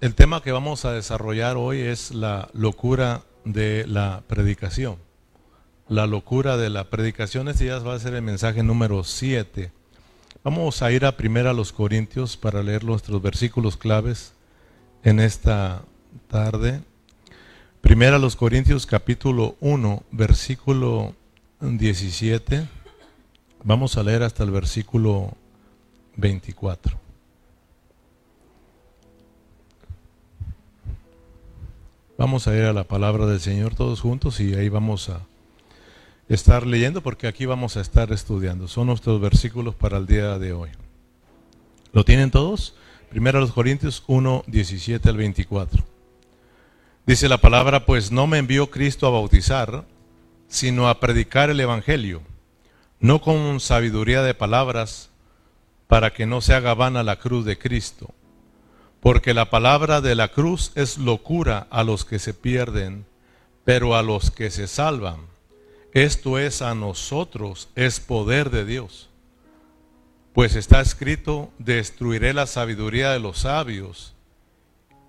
el tema que vamos a desarrollar hoy es la locura de la predicación. La locura de la predicación, este ya va a ser el mensaje número 7. Vamos a ir a primera a los Corintios para leer nuestros versículos claves en esta tarde. Primera a los Corintios capítulo 1, versículo 17. Vamos a leer hasta el versículo 24. Vamos a ir a la palabra del Señor todos juntos y ahí vamos a estar leyendo porque aquí vamos a estar estudiando. Son nuestros versículos para el día de hoy. ¿Lo tienen todos? Primero los Corintios 1, 17 al 24. Dice la palabra, pues no me envió Cristo a bautizar, sino a predicar el Evangelio, no con sabiduría de palabras, para que no se haga vana la cruz de Cristo porque la palabra de la cruz es locura a los que se pierden, pero a los que se salvan, esto es a nosotros, es poder de Dios. Pues está escrito, destruiré la sabiduría de los sabios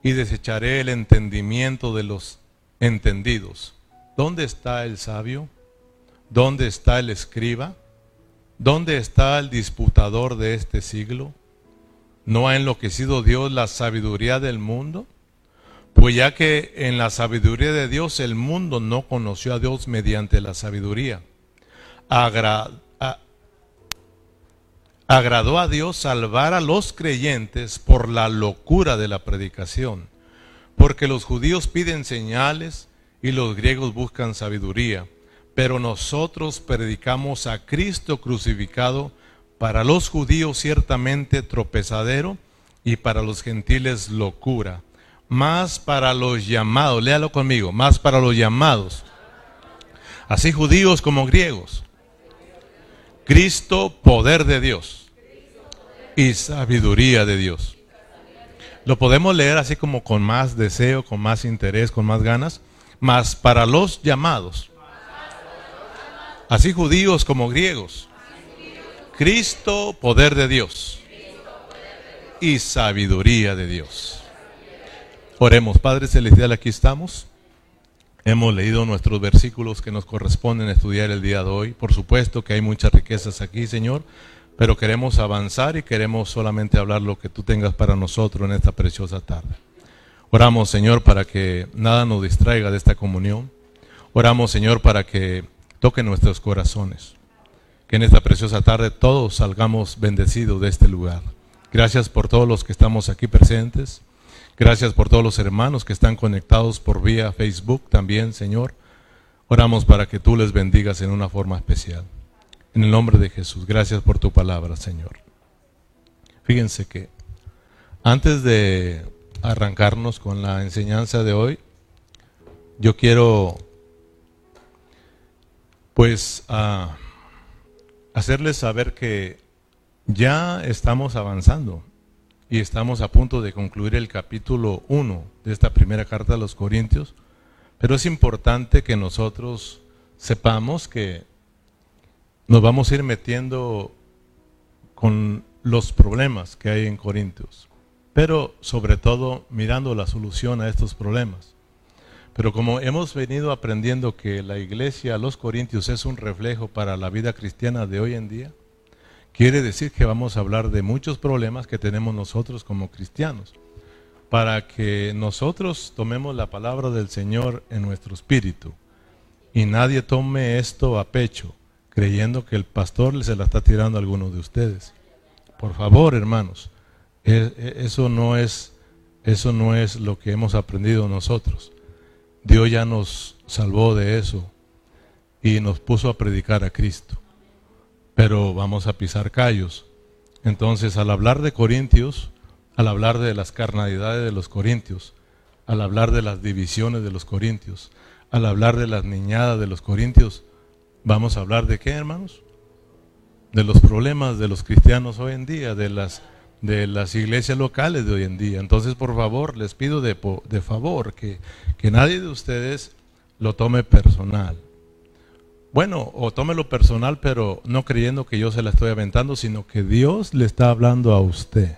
y desecharé el entendimiento de los entendidos. ¿Dónde está el sabio? ¿Dónde está el escriba? ¿Dónde está el disputador de este siglo? ¿No ha enloquecido Dios la sabiduría del mundo? Pues ya que en la sabiduría de Dios el mundo no conoció a Dios mediante la sabiduría. agradó a Dios salvar a los creyentes por la locura de la predicación. Porque los judíos piden señales y los griegos buscan sabiduría. Pero nosotros predicamos a Cristo crucificado para los judíos ciertamente tropezadero y para los gentiles locura. Más para los llamados, léalo conmigo, más para los llamados, así judíos como griegos. Cristo, poder de Dios y sabiduría de Dios. Lo podemos leer así como con más deseo, con más interés, con más ganas. Más para los llamados, así judíos como griegos Cristo, poder de Dios y sabiduría de Dios. Oremos, Padre Celestial, aquí estamos. Hemos leído nuestros versículos que nos corresponden estudiar el día de hoy. Por supuesto que hay muchas riquezas aquí, Señor, pero queremos avanzar y queremos solamente hablar lo que tú tengas para nosotros en esta preciosa tarde. Oramos, Señor, para que nada nos distraiga de esta comunión. Oramos, Señor, para que toque nuestros corazones que en esta preciosa tarde todos salgamos bendecidos de este lugar. Gracias por todos los que estamos aquí presentes. Gracias por todos los hermanos que están conectados por vía Facebook también, Señor. Oramos para que tú les bendigas en una forma especial. En el nombre de Jesús, gracias por tu palabra, Señor. Fíjense que antes de arrancarnos con la enseñanza de hoy, yo quiero pues a hacerles saber que ya estamos avanzando y estamos a punto de concluir el capítulo 1 de esta primera carta a los Corintios, pero es importante que nosotros sepamos que nos vamos a ir metiendo con los problemas que hay en Corintios, pero sobre todo mirando la solución a estos problemas. Pero como hemos venido aprendiendo que la iglesia, los corintios, es un reflejo para la vida cristiana de hoy en día, quiere decir que vamos a hablar de muchos problemas que tenemos nosotros como cristianos, para que nosotros tomemos la palabra del Señor en nuestro espíritu y nadie tome esto a pecho, creyendo que el pastor se la está tirando a alguno de ustedes. Por favor, hermanos, e, e, eso no es, eso no es lo que hemos aprendido nosotros. Dios ya nos salvó de eso y nos puso a predicar a Cristo. Pero vamos a pisar callos. Entonces, al hablar de Corintios, al hablar de las carnalidades de los Corintios, al hablar de las divisiones de los Corintios, al hablar de las niñadas de los Corintios, vamos a hablar de qué, hermanos? De los problemas de los cristianos hoy en día, de las de las iglesias locales de hoy en día. Entonces, por favor, les pido de, de favor que, que nadie de ustedes lo tome personal. Bueno, o tómelo personal, pero no creyendo que yo se la estoy aventando, sino que Dios le está hablando a usted.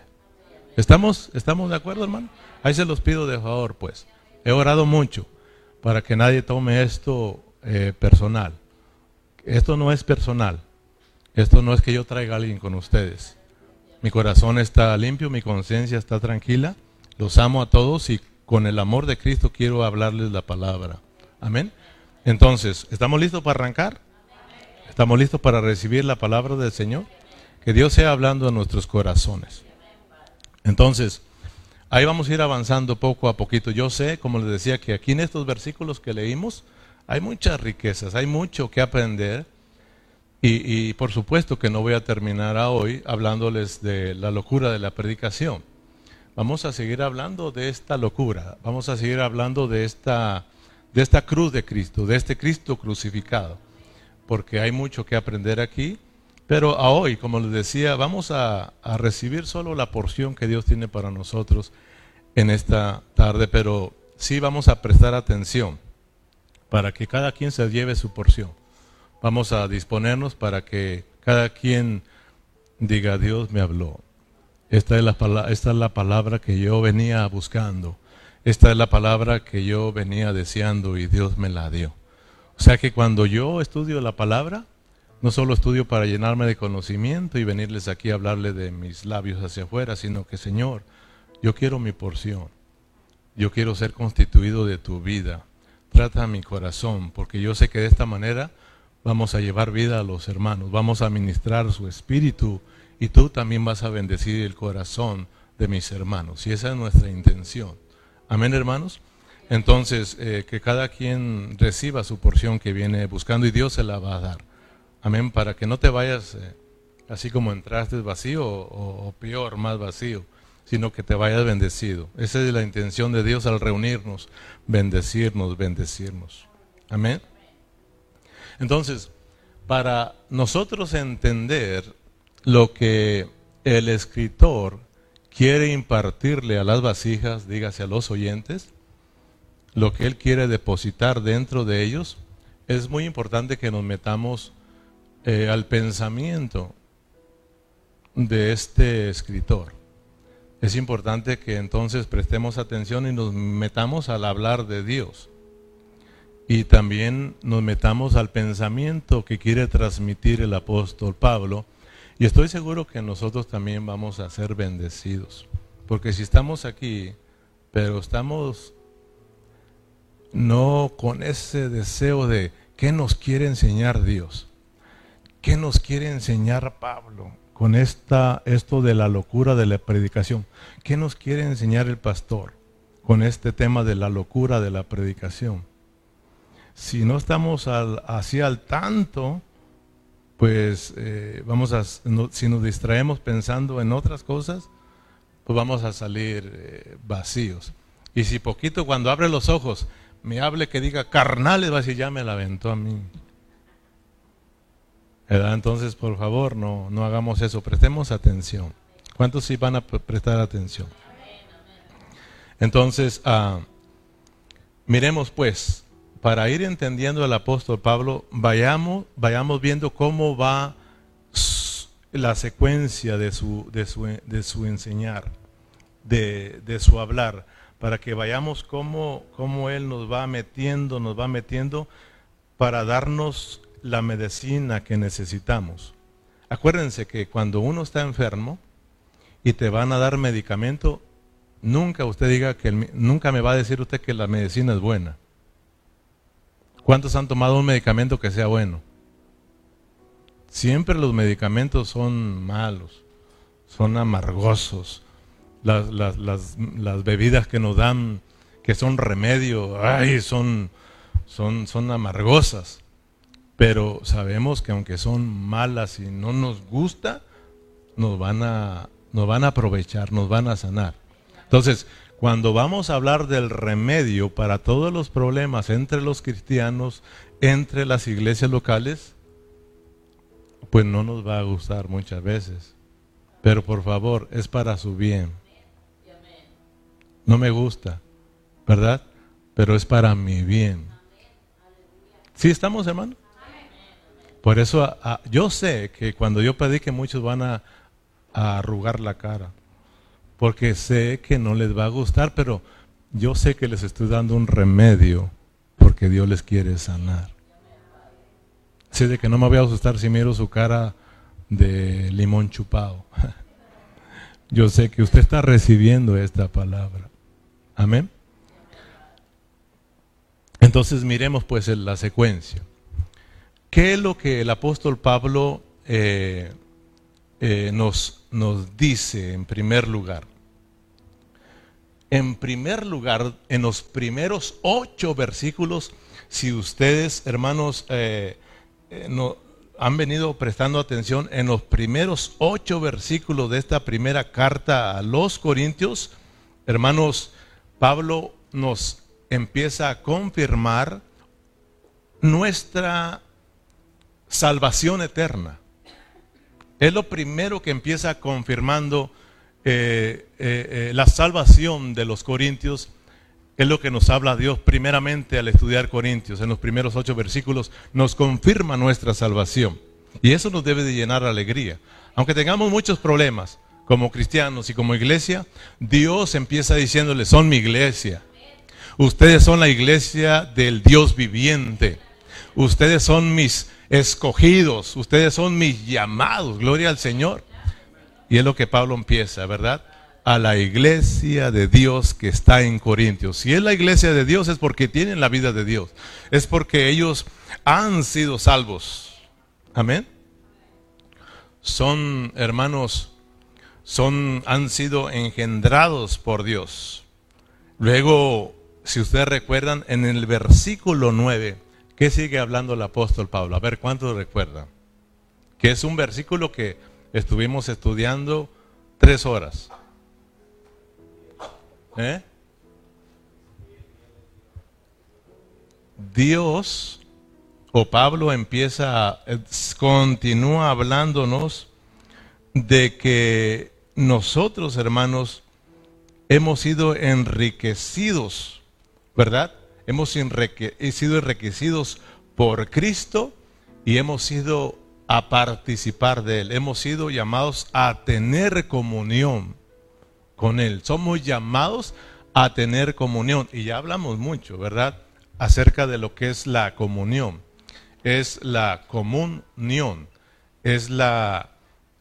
¿Estamos, ¿Estamos de acuerdo, hermano? Ahí se los pido de favor, pues. He orado mucho para que nadie tome esto eh, personal. Esto no es personal. Esto no es que yo traiga a alguien con ustedes. Mi corazón está limpio, mi conciencia está tranquila. Los amo a todos y con el amor de Cristo quiero hablarles la palabra. Amén. Entonces, ¿estamos listos para arrancar? ¿Estamos listos para recibir la palabra del Señor? Que Dios sea hablando a nuestros corazones. Entonces, ahí vamos a ir avanzando poco a poquito. Yo sé, como les decía, que aquí en estos versículos que leímos hay muchas riquezas, hay mucho que aprender. Y, por supuesto que no voy a terminar hoy hablándoles de la locura de la predicación. Vamos a seguir hablando de esta locura, vamos a seguir hablando de esta, de esta cruz de Cristo, de este Cristo crucificado, porque hay mucho que aprender aquí pero a hoy, como les decía, vamos a, recibir solo la porción que Dios tiene para nosotros en esta tarde, pero sí vamos a prestar atención para que cada quien se lleve su porción. Vamos a disponernos para que cada quien diga, Dios me habló. Esta es, la, esta es la palabra que yo venía buscando. Esta es la palabra que yo venía deseando y Dios me la dio. O sea que cuando yo estudio la palabra, no solo estudio para llenarme de conocimiento y venirles aquí a hablarle de mis labios hacia afuera, sino que Señor, yo quiero mi porción. Yo quiero ser constituido de tu vida. Trata mi corazón, porque yo sé que de esta manera vamos a llevar vida a los hermanos, vamos a ministrar su espíritu y tú también vas a bendecir el corazón de mis hermanos. Y esa es nuestra intención. Amén, hermanos. Entonces, eh, que cada quien reciba su porción que viene buscando y Dios se la va a dar. Amén, para que no te vayas eh, así como entraste vacío o, peor, más vacío, sino que te vayas bendecido. Esa es la intención de Dios al reunirnos, bendecirnos, bendecirnos. Amén. Entonces, para nosotros entender lo que el escritor quiere impartirle a las vasijas, dígase a los oyentes, lo que él quiere depositar dentro de ellos, es muy importante que nos metamos eh, al pensamiento de este escritor. Es importante que entonces prestemos atención y nos metamos al hablar de Dios. Y también nos metamos al pensamiento que quiere transmitir el apóstol Pablo. Y estoy seguro que nosotros también vamos a ser bendecidos. Porque si estamos aquí, pero estamos no con ese deseo de qué nos quiere enseñar Dios. ¿Qué nos quiere enseñar Pablo con esta, esto de la locura de la predicación? ¿Qué nos quiere enseñar el pastor con este tema de la locura de la predicación? Si no estamos así al tanto, pues eh, vamos a, si nos distraemos pensando en otras cosas, pues vamos a salir eh, vacíos. Y si poquito cuando abre los ojos me hable que diga carnales, va a decir, ya me la aventó a mí. Entonces, por favor, no, no hagamos eso, prestemos atención. ¿Cuántos sí van a prestar atención? Entonces, ah, miremos pues, para ir entendiendo al apóstol Pablo, vayamos, vayamos viendo cómo va la secuencia de su, de su, de su enseñar, de, de, su hablar, para que vayamos cómo, cómo Él nos va metiendo, nos va metiendo para darnos la medicina que necesitamos. Acuérdense que cuando uno está enfermo y te van a dar medicamento, nunca usted diga que nunca me va a decir usted que la medicina es buena. ¿Cuántos han tomado un medicamento que sea bueno? Siempre los medicamentos son malos, son amargosos. Las, las, las, las bebidas que nos dan, que son remedio, ay, son, son, son amargosas. Pero sabemos que aunque son malas y no nos gusta, nos van a, nos van a aprovechar, nos van a sanar. Entonces, cuando vamos a hablar del remedio para todos los problemas entre los cristianos, entre las iglesias locales, pues no nos va a gustar muchas veces. Pero por favor, es para su bien. No me gusta, ¿verdad? Pero es para mi bien. ¿Sí estamos, hermano? Por eso yo sé que cuando yo predique muchos van a, arrugar la cara. Porque sé que no les va a gustar, pero yo sé que les estoy dando un remedio porque Dios les quiere sanar. Sé de que no me voy a asustar si miro su cara de limón chupado. Yo sé que usted está recibiendo esta palabra. Amén. Entonces miremos pues la secuencia. ¿Qué es lo que el apóstol Pablo eh, eh, nos, nos dice en primer lugar? En primer lugar, en los primeros ocho versículos, si ustedes, hermanos, eh, no, han venido prestando atención en los primeros ocho versículos de esta primera carta a los Corintios, hermanos, Pablo nos empieza a confirmar nuestra salvación eterna. Es lo primero que empieza confirmando eh, eh, eh, la salvación de los corintios. Es lo que nos habla Dios primeramente al estudiar Corintios. En los primeros ocho versículos nos confirma nuestra salvación. Y eso nos debe de llenar de alegría. Aunque tengamos muchos problemas como cristianos y como iglesia, Dios empieza diciéndole, son mi iglesia. Ustedes son la iglesia del Dios viviente. Ustedes son mis escogidos, ustedes son mis llamados, gloria al Señor. Y es lo que Pablo empieza, ¿verdad? A la iglesia de Dios que está en Corintios. Si es la iglesia de Dios es porque tienen la vida de Dios. Es porque ellos han sido salvos. Amén. Son hermanos, son, han sido engendrados por Dios. Luego, si ustedes recuerdan, en el versículo 9, ¿Qué sigue hablando el apóstol Pablo? A ver, ¿cuántos recuerdan? Que es un versículo que estuvimos estudiando tres horas. ¿Eh? Dios o Pablo empieza, continúa hablándonos de que nosotros, hermanos, hemos sido enriquecidos, ¿verdad? Hemos sido enriquecidos por Cristo y hemos sido a participar de Él. Hemos sido llamados a tener comunión con Él. Somos llamados a tener comunión. Y ya hablamos mucho, ¿verdad? Acerca de lo que es la comunión. Es la comunión. Es la,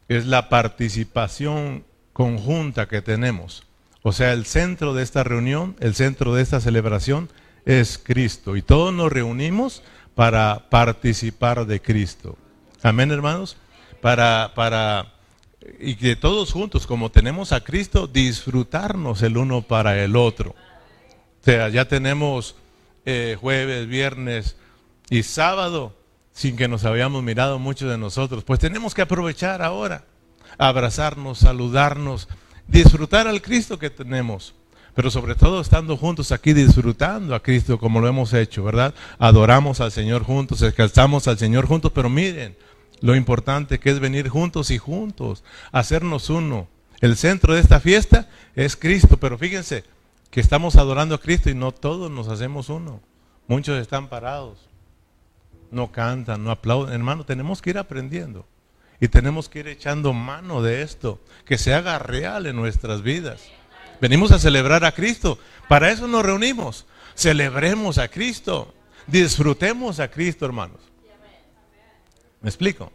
es la participación conjunta que tenemos. O sea, el centro de esta reunión, el centro de esta celebración es Cristo. Y todos nos reunimos para participar de Cristo. Amén, hermanos. Para, para, y que todos juntos, como tenemos a Cristo, disfrutarnos el uno para el otro. O sea, ya tenemos eh, jueves, viernes y sábado sin que nos habíamos mirado muchos de nosotros. Pues tenemos que aprovechar ahora, abrazarnos, saludarnos, disfrutar al Cristo que tenemos pero sobre todo estando juntos aquí disfrutando a Cristo como lo hemos hecho, ¿verdad? Adoramos al Señor juntos, descansamos al Señor juntos, pero miren lo importante que es venir juntos y juntos, hacernos uno. El centro de esta fiesta es Cristo, pero fíjense que estamos adorando a Cristo y no todos nos hacemos uno. Muchos están parados, no cantan, no aplauden. Hermano, tenemos que ir aprendiendo y tenemos que ir echando mano de esto, que se haga real en nuestras vidas. Venimos a celebrar a Cristo. Para eso nos reunimos. Celebremos a Cristo. Disfrutemos a Cristo, hermanos. ¿Me explico?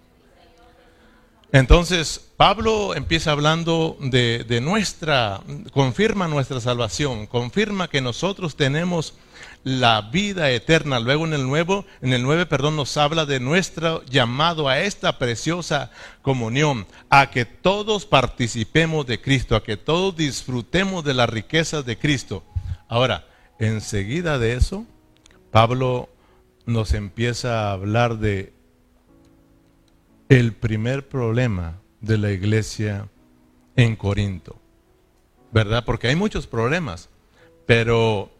Entonces, Pablo empieza hablando de, nuestra, confirma nuestra salvación, confirma que nosotros tenemos la vida eterna. Luego en el nuevo, en el 9, perdón, nos habla de nuestro llamado a esta preciosa comunión, a que todos participemos de Cristo, a que todos disfrutemos de las riquezas de Cristo. Ahora, enseguida de eso, Pablo nos empieza a hablar de el primer problema de la iglesia en Corinto. ¿Verdad? Porque hay muchos problemas, pero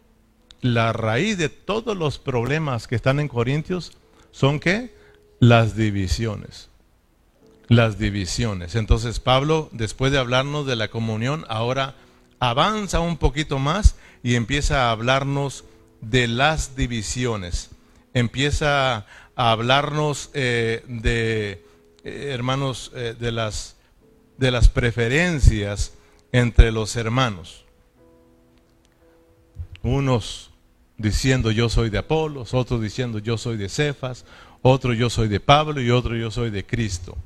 la raíz de todos los problemas que están en Corintios son qué? Las divisiones. Las divisiones. Entonces Pablo, después de hablarnos de la comunión, ahora avanza un poquito más y empieza a hablarnos de las divisiones. Empieza a hablarnos eh, de, eh, hermanos, eh, de, las, de las preferencias entre los hermanos. Unos diciendo yo soy de Apolos, otros diciendo yo soy de Cefas, otro yo soy de Pablo y otro yo soy de Cristo,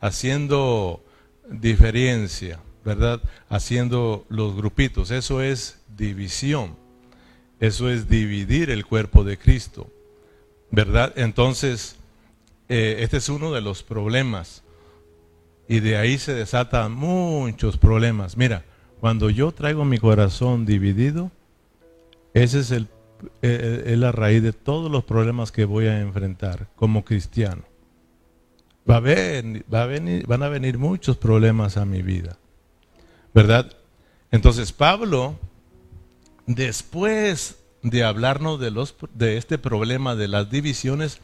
haciendo diferencia, ¿verdad? Haciendo los grupitos, eso es división, eso es dividir el cuerpo de Cristo, ¿verdad? Entonces, eh, este es uno de los problemas y de ahí se desatan muchos problemas. Mira, cuando yo traigo mi corazón dividido, ese es el eh, es la raíz de todos los problemas que voy a enfrentar como cristiano. Va a, va a venir, van a venir muchos problemas a mi vida. ¿Verdad? Entonces Pablo, después de hablarnos de, los, de este problema de las divisiones,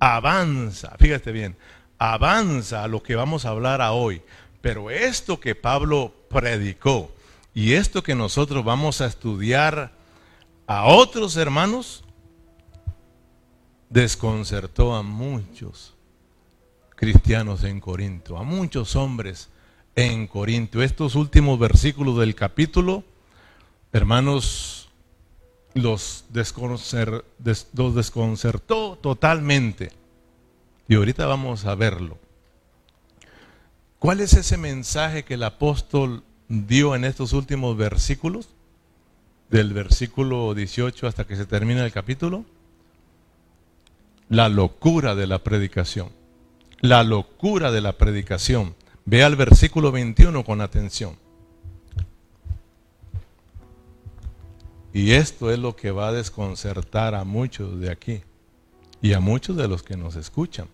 avanza, fíjate bien, avanza a lo que vamos a hablar hoy. Pero esto que Pablo predicó y esto que nosotros vamos a estudiar a otros hermanos, desconcertó a muchos cristianos en Corinto, a muchos hombres en Corinto. Estos últimos versículos del capítulo, hermanos, los, los desconcertó totalmente. Y ahorita vamos a verlo. ¿Cuál es ese mensaje que el apóstol dio en estos últimos versículos? del versículo 18 hasta que se termina el capítulo? La locura de la predicación. La locura de la predicación. Ve al versículo 21 con atención. Y esto es lo que va a desconcertar a muchos de aquí y a muchos de los que nos escuchan.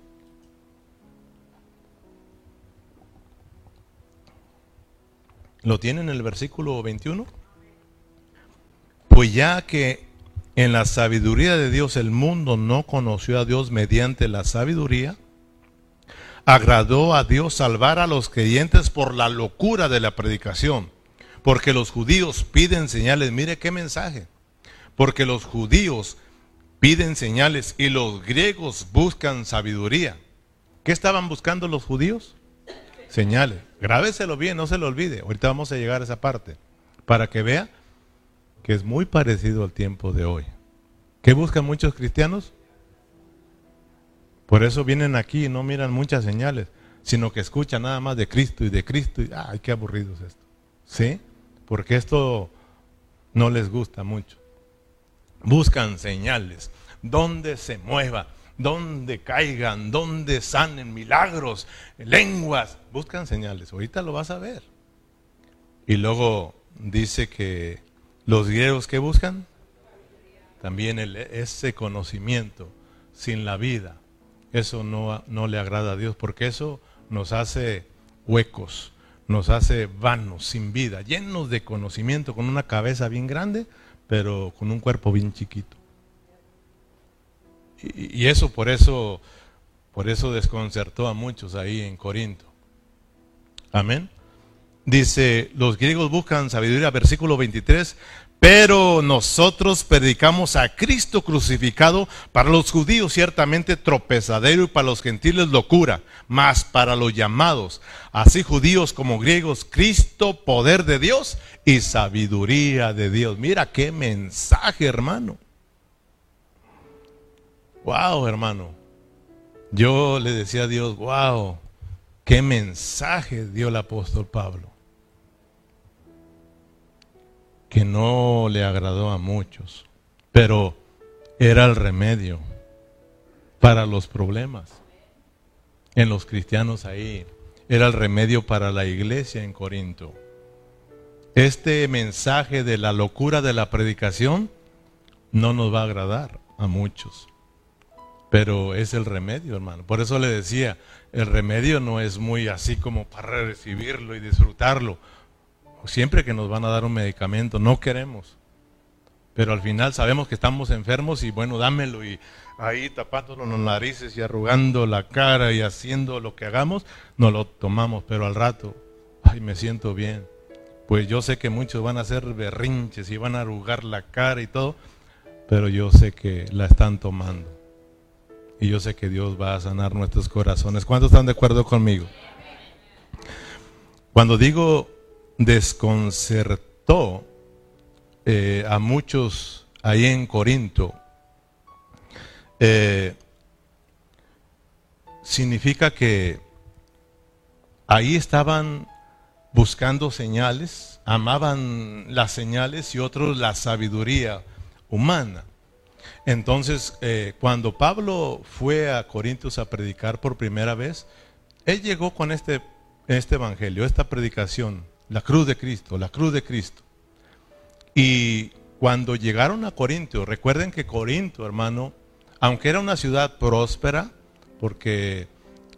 ¿Lo tienen en el versículo 21? Pues ya que en la sabiduría de Dios el mundo no conoció a Dios mediante la sabiduría, agradó a Dios salvar a los creyentes por la locura de la predicación. Porque los judíos piden señales. Mire qué mensaje. Porque los judíos piden señales y los griegos buscan sabiduría. ¿Qué estaban buscando los judíos? Señales. Grábeselo bien, no se lo olvide. Ahorita vamos a llegar a esa parte. Para que vea que es muy parecido al tiempo de hoy. ¿Qué buscan muchos cristianos? Por eso vienen aquí y no miran muchas señales, sino que escuchan nada más de Cristo y de Cristo y ay, qué aburrido es esto. ¿Sí? Porque esto no les gusta mucho. Buscan señales, donde se mueva, donde caigan, donde sanen milagros, lenguas, buscan señales. Ahorita lo vas a ver. Y luego dice que los griegos que buscan también ese conocimiento sin la vida. Eso no, no le agrada a Dios porque eso nos hace huecos, nos hace vanos, sin vida, llenos de conocimiento, con una cabeza bien grande, pero con un cuerpo bien chiquito. Y, eso por eso, por eso desconcertó a muchos ahí en Corinto. Amén. Dice, los griegos buscan sabiduría, versículo 23, pero nosotros predicamos a Cristo crucificado, para los judíos ciertamente tropezadero y para los gentiles locura, mas para los llamados, así judíos como griegos, Cristo poder de Dios y sabiduría de Dios. Mira qué mensaje, hermano. Wow, hermano. Yo le decía a Dios, wow, qué mensaje dio el apóstol Pablo que no le agradó a muchos, pero era el remedio para los problemas. En los cristianos ahí era el remedio para la iglesia en Corinto. Este mensaje de la locura de la predicación no nos va a agradar a muchos, pero es el remedio, hermano. Por eso le decía, el remedio no es muy así como para recibirlo y disfrutarlo siempre que nos van a dar un medicamento, no queremos. Pero al final sabemos que estamos enfermos y bueno, dámelo y ahí tapándonos las narices y arrugando la cara y haciendo lo que hagamos, no lo tomamos, pero al rato, ay, me siento bien. Pues yo sé que muchos van a hacer berrinches y van a arrugar la cara y todo, pero yo sé que la están tomando. Y yo sé que Dios va a sanar nuestros corazones. ¿Cuántos están de acuerdo conmigo? Cuando digo desconcertó eh, a muchos ahí en Corinto. Eh, significa que ahí estaban buscando señales, amaban las señales y otros la sabiduría humana. Entonces, eh, cuando Pablo fue a Corintios a predicar por primera vez, él llegó con este, este evangelio, esta predicación, la cruz de Cristo, la cruz de Cristo. Y cuando llegaron a Corintios, recuerden que Corinto, hermano, aunque era una ciudad próspera, porque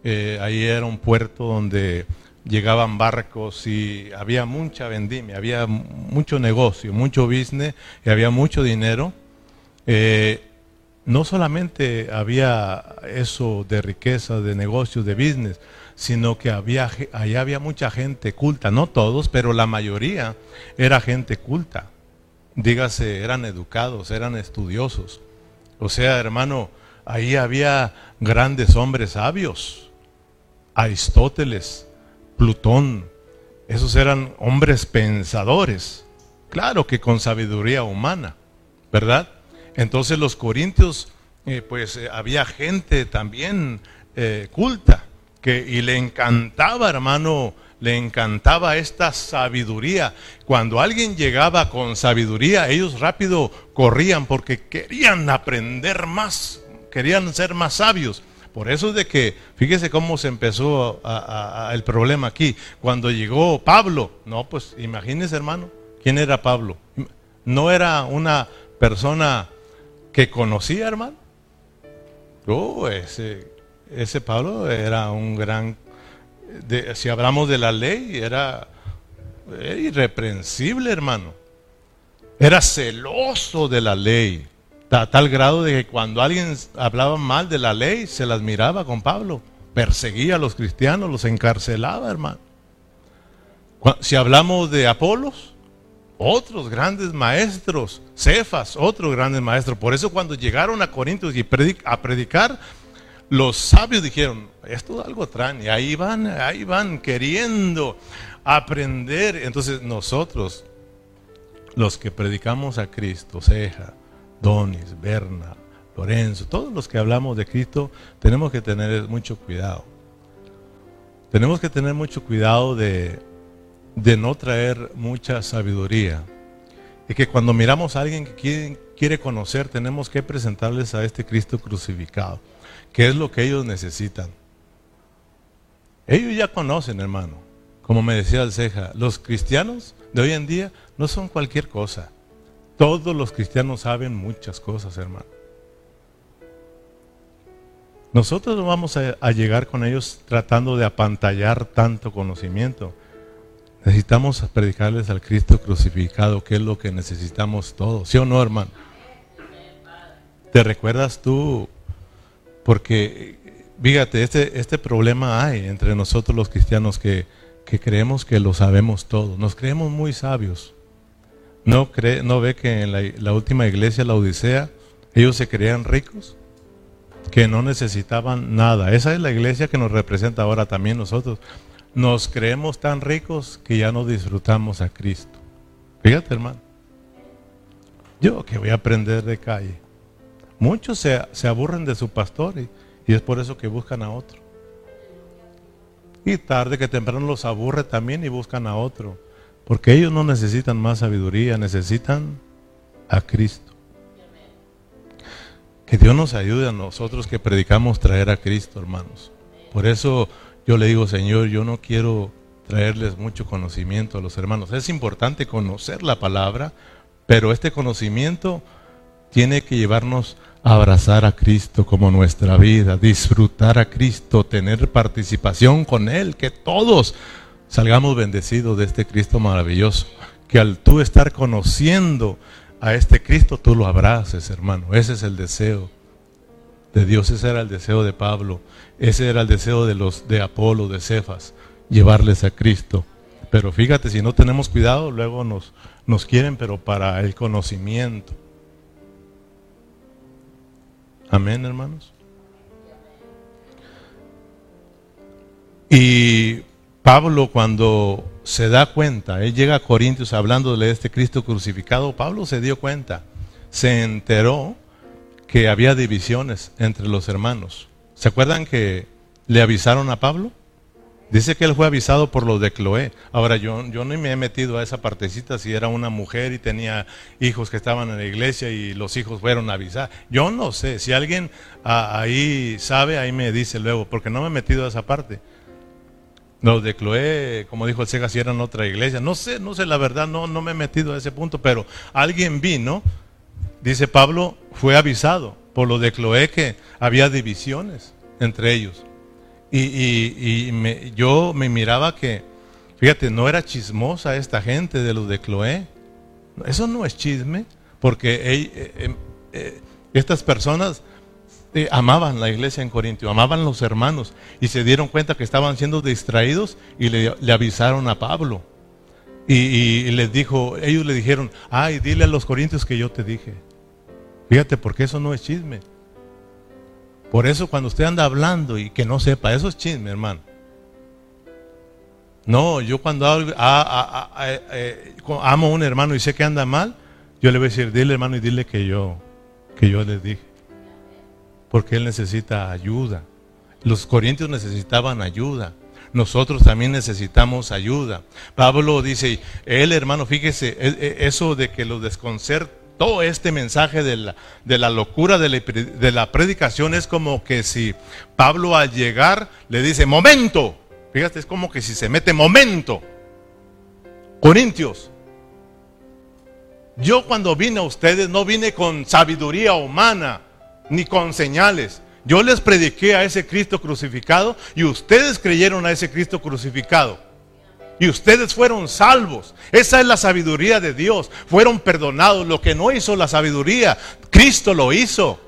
eh, ahí era un puerto donde llegaban barcos y había mucha vendimia, había mucho negocio, mucho business y había mucho dinero. Eh, no solamente había eso de riqueza, de negocios, de business, sino que había, había mucha gente culta, no todos, pero la mayoría era gente culta. Dígase, eran educados, eran estudiosos. O sea, hermano, ahí había grandes hombres sabios. Aristóteles, Plutón, esos eran hombres pensadores. Claro que con sabiduría humana, ¿verdad? Entonces los corintios, eh, pues eh, había gente también eh, culta, y le encantaba, hermano, le encantaba esta sabiduría. Cuando alguien llegaba con sabiduría, ellos rápido corrían porque querían aprender más, querían ser más sabios. Por eso es de que, fíjese cómo se empezó el problema aquí. Cuando llegó Pablo, no, pues imagínese hermano, ¿quién era Pablo? No era una persona que conocía, hermano. Oh, ese, ese Pablo era un gran, si hablamos de la ley, era, irreprensible, hermano. Era celoso de la ley, a tal grado de que cuando alguien hablaba mal de la ley, se las miraba con Pablo. Perseguía a los cristianos, los encarcelaba, hermano. Si hablamos de Apolos, otros grandes maestros, Cefas, otro grande maestro. Por eso cuando llegaron a Corintios y a predicar, los sabios dijeron, esto algo traen, y ahí van, ahí van queriendo aprender. Entonces nosotros, los que predicamos a Cristo, Ceja, Donis, Berna, Lorenzo, todos los que hablamos de Cristo, tenemos que tener mucho cuidado. Tenemos que tener mucho cuidado de de no traer mucha sabiduría. Y que cuando miramos a alguien que quiere, conocer, tenemos que presentarles a este Cristo crucificado, que es lo que ellos necesitan. Ellos ya conocen, hermano. Como me decía el Ceja, los cristianos de hoy en día no son cualquier cosa. Todos los cristianos saben muchas cosas, hermano. Nosotros no vamos a llegar con ellos tratando de apantallar tanto conocimiento. Necesitamos predicarles al Cristo crucificado, que es lo que necesitamos todos. ¿Sí o no, hermano? ¿Te recuerdas tú? Porque, fíjate, este, este problema hay entre nosotros los cristianos que, creemos que lo sabemos todo. Nos creemos muy sabios. ¿No, cree, no ve que en la, la última iglesia, la Odisea, ellos se creían ricos? Que no necesitaban nada. Esa es la iglesia que nos representa ahora también nosotros nos creemos tan ricos que ya no disfrutamos a Cristo. Fíjate, hermano. Yo que voy a aprender de calle. Muchos se, aburren de su pastor y, es por eso que buscan a otro. Y tarde que temprano los aburre también y buscan a otro. Porque ellos no necesitan más sabiduría, necesitan a Cristo. Que Dios nos ayude a nosotros que predicamos traer a Cristo, hermanos. Por eso yo le digo, Señor, yo no quiero traerles mucho conocimiento a los hermanos. Es importante conocer la palabra, pero este conocimiento tiene que llevarnos abrazar a Cristo como nuestra vida, disfrutar a Cristo, tener participación con Él, que todos salgamos bendecidos de este Cristo maravilloso. Que al tú estar conociendo a este Cristo, tú lo abraces, hermano. Ese es el deseo de Dios. Ese era el deseo de Pablo. Ese era el deseo de los de Apolo, de Cefas, llevarles a Cristo. Pero fíjate, si no tenemos cuidado, luego nos, nos quieren, pero para el conocimiento. Amén, hermanos. Y Pablo cuando se da cuenta, él llega a Corintios hablándole de este Cristo crucificado, Pablo se dio cuenta, se enteró que había divisiones entre los hermanos. ¿Se acuerdan que le avisaron a Pablo? Dice que él fue avisado por los de Cloé. Ahora yo, yo no me he metido a esa partecita si era una mujer y tenía hijos que estaban en la iglesia y los hijos fueron a avisar. Yo no sé, si alguien ahí sabe, ahí me dice luego, porque no me he metido a esa parte. Los de Cloé, como dijo el Sega, si eran otra iglesia. No sé, no sé la verdad, no, no me he metido a ese punto, pero alguien vino, dice Pablo, fue avisado por los de Cloé que había divisiones entre ellos. Y, me, yo me miraba que, fíjate, no era chismosa esta gente de los de Cloé. Eso no es chisme, porque eh, em, eh, estas personas eh, amaban la iglesia en Corintio, amaban los hermanos y se dieron cuenta que estaban siendo distraídos y le, avisaron a Pablo. Y, y, les dijo, ellos le dijeron, ay, dile a los corintios que yo te dije. Fíjate, porque eso no es chisme. Por eso cuando usted anda hablando y que no sepa, eso es chisme, hermano. No, yo cuando ah, ah, ah, eh, eh, amo a un hermano y sé que anda mal, yo le voy a decir, dile hermano y dile que yo, que yo les dije. Porque él necesita ayuda. Los corintios necesitaban ayuda. Nosotros también necesitamos ayuda. Pablo dice, él hermano, fíjese, e, e, eso de que lo desconcerta todo este mensaje de la, de la locura de la, de la, predicación es como que si Pablo al llegar le dice, momento, fíjate, es como que si se mete momento. Corintios, yo cuando vine a ustedes no vine con sabiduría humana ni con señales. Yo les prediqué a ese Cristo crucificado y ustedes creyeron a ese Cristo crucificado y ustedes fueron salvos. Esa es la sabiduría de Dios. Fueron perdonados. Lo que no hizo la sabiduría, Cristo lo hizo.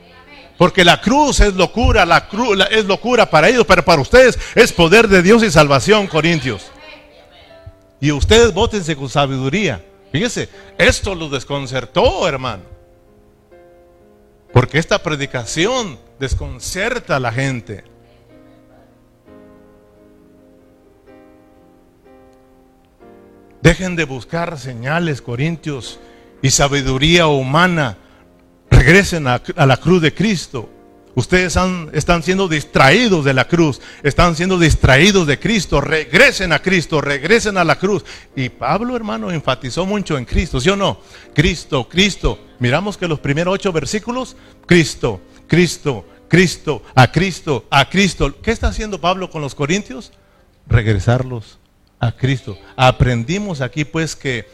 Porque la cruz es locura, la cruz es locura para ellos, pero para ustedes es poder de Dios y salvación, Corintios. Y ustedes votense con sabiduría. Fíjese, esto los desconcertó, hermano. Porque esta predicación desconcerta a la gente. Dejen de buscar señales, Corintios, y sabiduría humana. Regresen a, la cruz de Cristo. Ustedes están siendo distraídos de la cruz, están siendo distraídos de Cristo. Regresen a Cristo, regresen a la cruz. Y Pablo, hermano, enfatizó mucho en Cristo, ¿sí o no? Cristo, Cristo. Miramos que los primeros ocho versículos, Cristo, Cristo, Cristo, a Cristo, a Cristo. ¿Qué está haciendo Pablo con los corintios? Regresarlos a Cristo. Aprendimos aquí pues que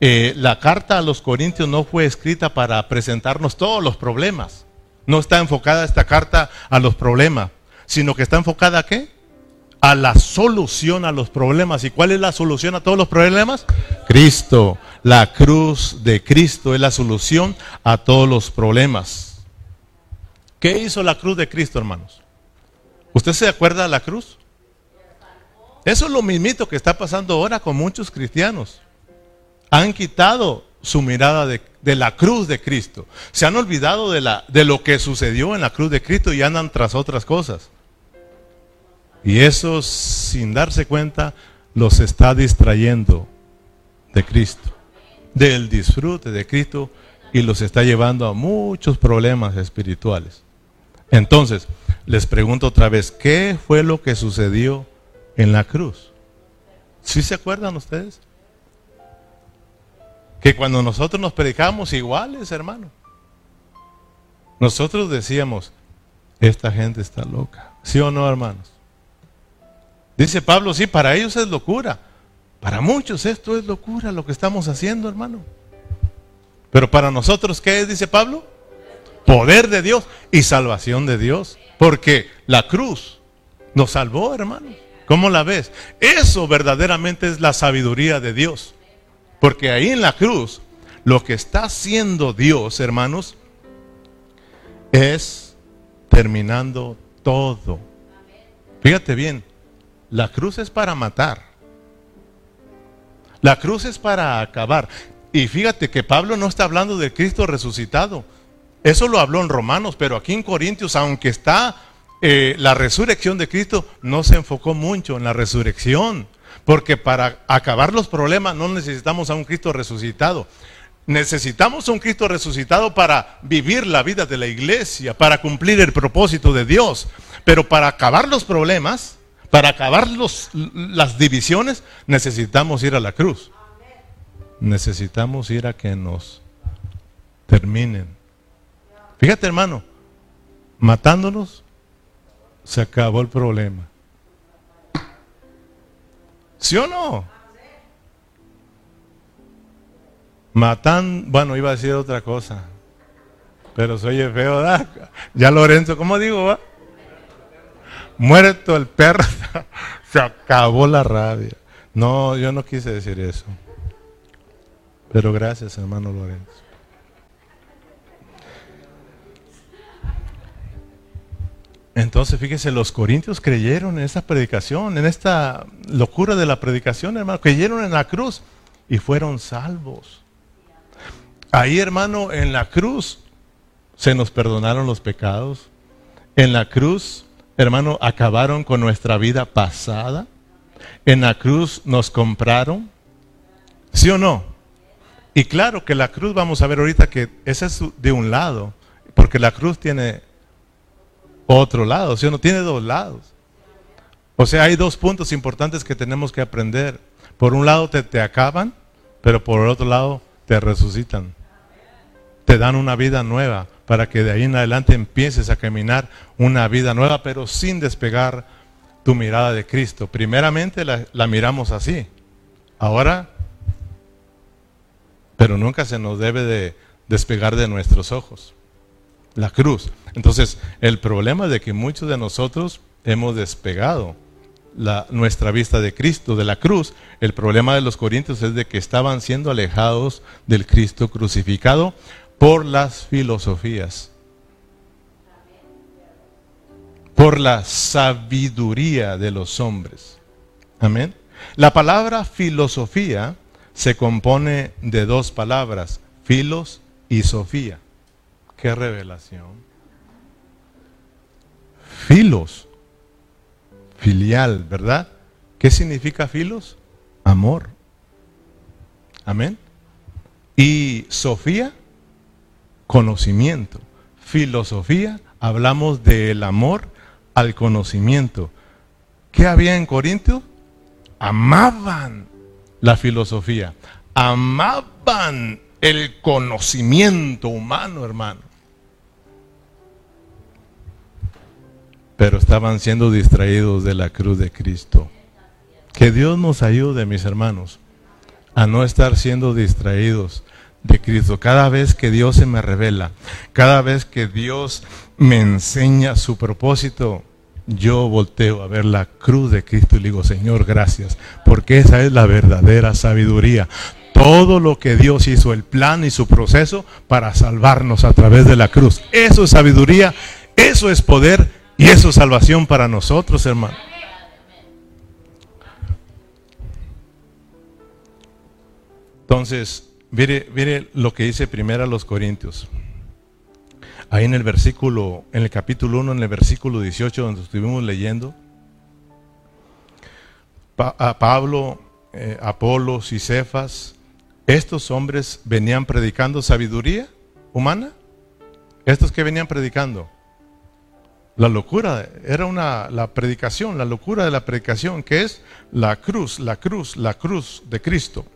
eh, la carta a los Corintios no fue escrita para presentarnos todos los problemas. No está enfocada esta carta a los problemas, sino que está enfocada a qué? A la solución a los problemas. ¿Y cuál es la solución a todos los problemas? Cristo. La cruz de Cristo es la solución a todos los problemas. ¿Qué hizo la cruz de Cristo, hermanos? ¿Usted se acuerda de la cruz? Eso es lo mismito que está pasando ahora con muchos cristianos. Han quitado su mirada de, la cruz de Cristo. Se han olvidado de, de lo que sucedió en la cruz de Cristo y andan tras otras cosas. Y eso, sin darse cuenta, los está distrayendo de Cristo, del disfrute de Cristo y los está llevando a muchos problemas espirituales. Entonces, les pregunto otra vez, ¿qué fue lo que sucedió en la cruz. ¿Sí se acuerdan ustedes? Que cuando nosotros nos predicamos iguales, hermano, nosotros decíamos, esta gente está loca. ¿Sí o no, hermanos? Dice Pablo, sí, para ellos es locura. Para muchos esto es locura lo que estamos haciendo, hermano. Pero para nosotros, ¿qué es? Dice Pablo. Poder de Dios y salvación de Dios. Porque la cruz nos salvó, hermano. ¿Cómo la ves? Eso verdaderamente es la sabiduría de Dios. Porque ahí en la cruz, lo que está haciendo Dios, hermanos, es terminando todo. Fíjate bien, la cruz es para matar. La cruz es para acabar. Y fíjate que Pablo no está hablando de Cristo resucitado. Eso lo habló en Romanos, pero aquí en Corintios, aunque está eh, la resurrección de Cristo no se enfocó mucho en la resurrección. Porque para acabar los problemas no necesitamos a un Cristo resucitado. Necesitamos a un Cristo resucitado para vivir la vida de la iglesia, para cumplir el propósito de Dios. Pero para acabar los problemas, para acabar las divisiones, necesitamos ir a la cruz. Necesitamos ir a que nos terminen. Fíjate hermano, matándonos se acabó el problema. ¿Sí o no? Matan, bueno, iba a decir otra cosa, pero soy feo. Ya Lorenzo, ¿cómo digo? Muerto el perro, se acabó la rabia. No, yo no quise decir eso. Pero gracias, hermano Lorenzo. Entonces, fíjese, los corintios creyeron en esta predicación, en esta locura de la predicación, hermano. Creyeron en la cruz y fueron salvos. Ahí, hermano, en la cruz se nos perdonaron los pecados. En la cruz, hermano, acabaron con nuestra vida pasada. En la cruz nos compraron. ¿Sí o no? Y claro que la cruz, vamos a ver ahorita que esa es de un lado, porque la cruz tiene otro lado, ¿sí o no? Tiene dos lados. O sea, hay dos puntos importantes que tenemos que aprender. Por un lado te, te acaban, pero por el otro lado te resucitan. Te dan una vida nueva para que de ahí en adelante empieces a caminar una vida nueva, pero sin despegar tu mirada de Cristo. Primeramente la, la miramos así. Ahora, pero nunca se nos debe de despegar de nuestros ojos la cruz. Entonces, el problema de que muchos de nosotros hemos despegado la, nuestra vista de Cristo, de la cruz, el problema de los corintios es de que estaban siendo alejados del Cristo crucificado por las filosofías, por la sabiduría de los hombres. Amén. La palabra filosofía se compone de dos palabras, filos y sofía. Qué revelación. Filos. Filial, ¿verdad? ¿Qué significa filos? Amor. Amén. Y Sofía, conocimiento. Filosofía, hablamos del amor al conocimiento. ¿Qué había en Corintios? Amaban la filosofía. Amaban el conocimiento humano, hermano. Pero estaban siendo distraídos de la cruz de Cristo. Que Dios nos ayude, mis hermanos, a no estar siendo distraídos de Cristo. Cada vez que Dios se me revela, cada vez que Dios me enseña su propósito, yo volteo a ver la cruz de Cristo y le digo, Señor, gracias, porque esa es la verdadera sabiduría. Todo lo que Dios hizo, el plan y su proceso para salvarnos a través de la cruz. Eso es sabiduría, eso es poder y eso es salvación para nosotros, hermano. Entonces, mire, mire lo que dice primero a los Corintios. Ahí en el versículo, en el capítulo 1, en el versículo 18, donde estuvimos leyendo, a Pablo, eh, Apolos estos hombres venían predicando sabiduría humana. Estos que venían predicando la locura era una la predicación, la locura de la predicación, que es la cruz, la cruz, la cruz de Cristo.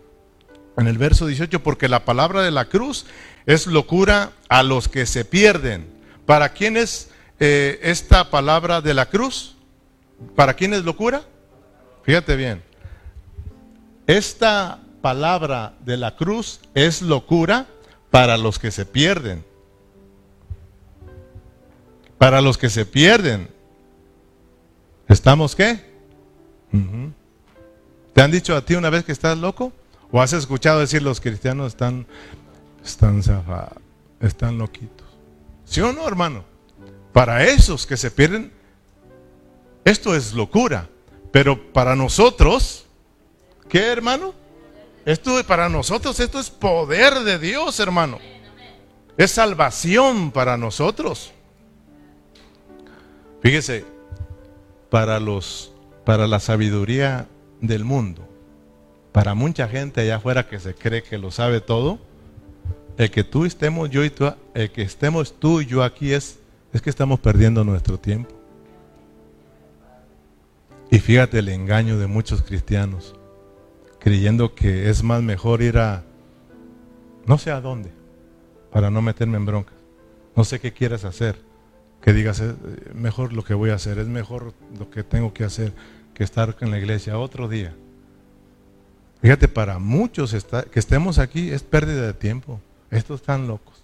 En el verso 18, porque la palabra de la cruz es locura a los que se pierden. ¿Para quién es eh, esta palabra de la cruz? ¿Para quién es locura? Fíjate bien. Esta palabra de la cruz es locura para los que se pierden para los que se pierden. ¿Estamos qué? ¿Te han dicho a ti una vez que estás loco? ¿O has escuchado decir los cristianos están, están zafados, están loquitos? ¿Sí o no, hermano? Para esos que se pierden, esto es locura. Pero para nosotros, ¿qué, hermano? Esto para nosotros, esto es poder de Dios, hermano. Es salvación para nosotros. Fíjese, para los para la sabiduría del mundo, para mucha gente allá afuera que se cree que lo sabe todo, el que tú estemos yo y tú, el que estemos tú y yo aquí es, es que estamos perdiendo nuestro tiempo. Y fíjate el engaño de muchos cristianos, creyendo que es más mejor ir a no sé a dónde, para no meterme en broncas. No sé qué quieres hacer, que digas, es mejor lo que voy a hacer, es mejor lo que tengo que hacer que estar en la iglesia otro día. Fíjate, para muchos que estemos aquí es pérdida de tiempo. Estos están locos.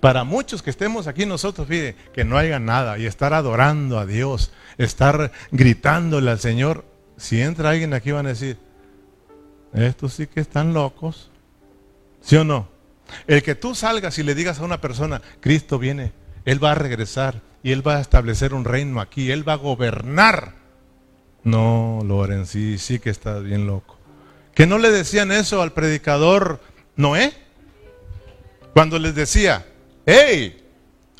Para muchos que estemos aquí nosotros, fíjate, que no haya nada y estar adorando a Dios, estar gritándole al Señor, si entra alguien aquí van a decir, estos sí que están locos. ¿Sí o no? El que tú salgas y le digas a una persona, Cristo viene, Él va a regresar y Él va a establecer un reino aquí, Él va a gobernar. No, Loren, sí, sí que estás bien loco. ¿Que no le decían eso al predicador Noé? Cuando les decía, hey,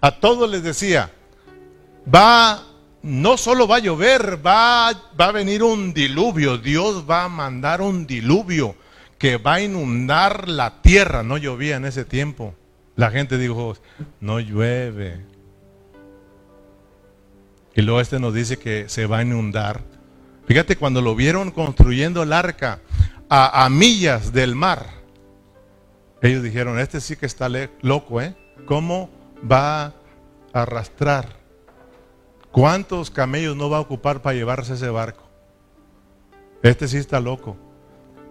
a todos les decía, va, no solo va a llover, va, va a venir un diluvio, Dios va a mandar un diluvio que va a inundar la tierra. No llovía en ese tiempo. La gente dijo, no llueve. Y luego este nos dice que se va a inundar. Fíjate, cuando lo vieron construyendo el arca a, millas del mar, ellos dijeron, este sí que está loco, ¿eh? ¿Cómo va a arrastrar? ¿Cuántos camellos no va a ocupar para llevarse ese barco? Este sí está loco.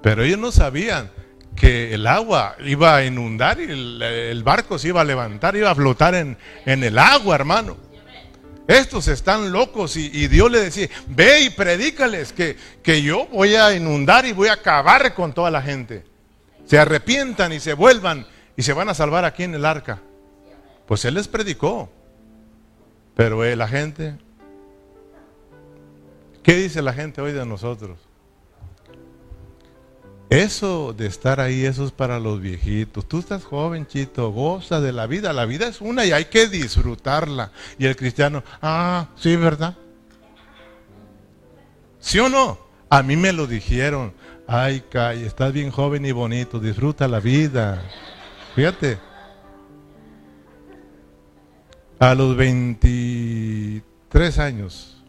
Pero ellos no sabían que el agua iba a inundar y el, barco se iba a levantar, iba a flotar en, el agua, hermano. Estos están locos y, Dios le decía, ve y predícales que, que yo voy a inundar y voy a acabar con toda la gente. Se arrepientan y se vuelvan y se van a salvar aquí en el arca. Pues Él les predicó. Pero eh, la gente, ¿qué dice la gente hoy de nosotros? Eso de estar ahí, eso es para los viejitos. Tú estás joven, chito, goza de la vida. La vida es una y hay que disfrutarla. Y el cristiano, ah, sí, ¿verdad? ¿Sí o no? A mí me lo dijeron. Ay, Kai, estás bien joven y bonito, disfruta la vida. Fíjate. A los 23 años,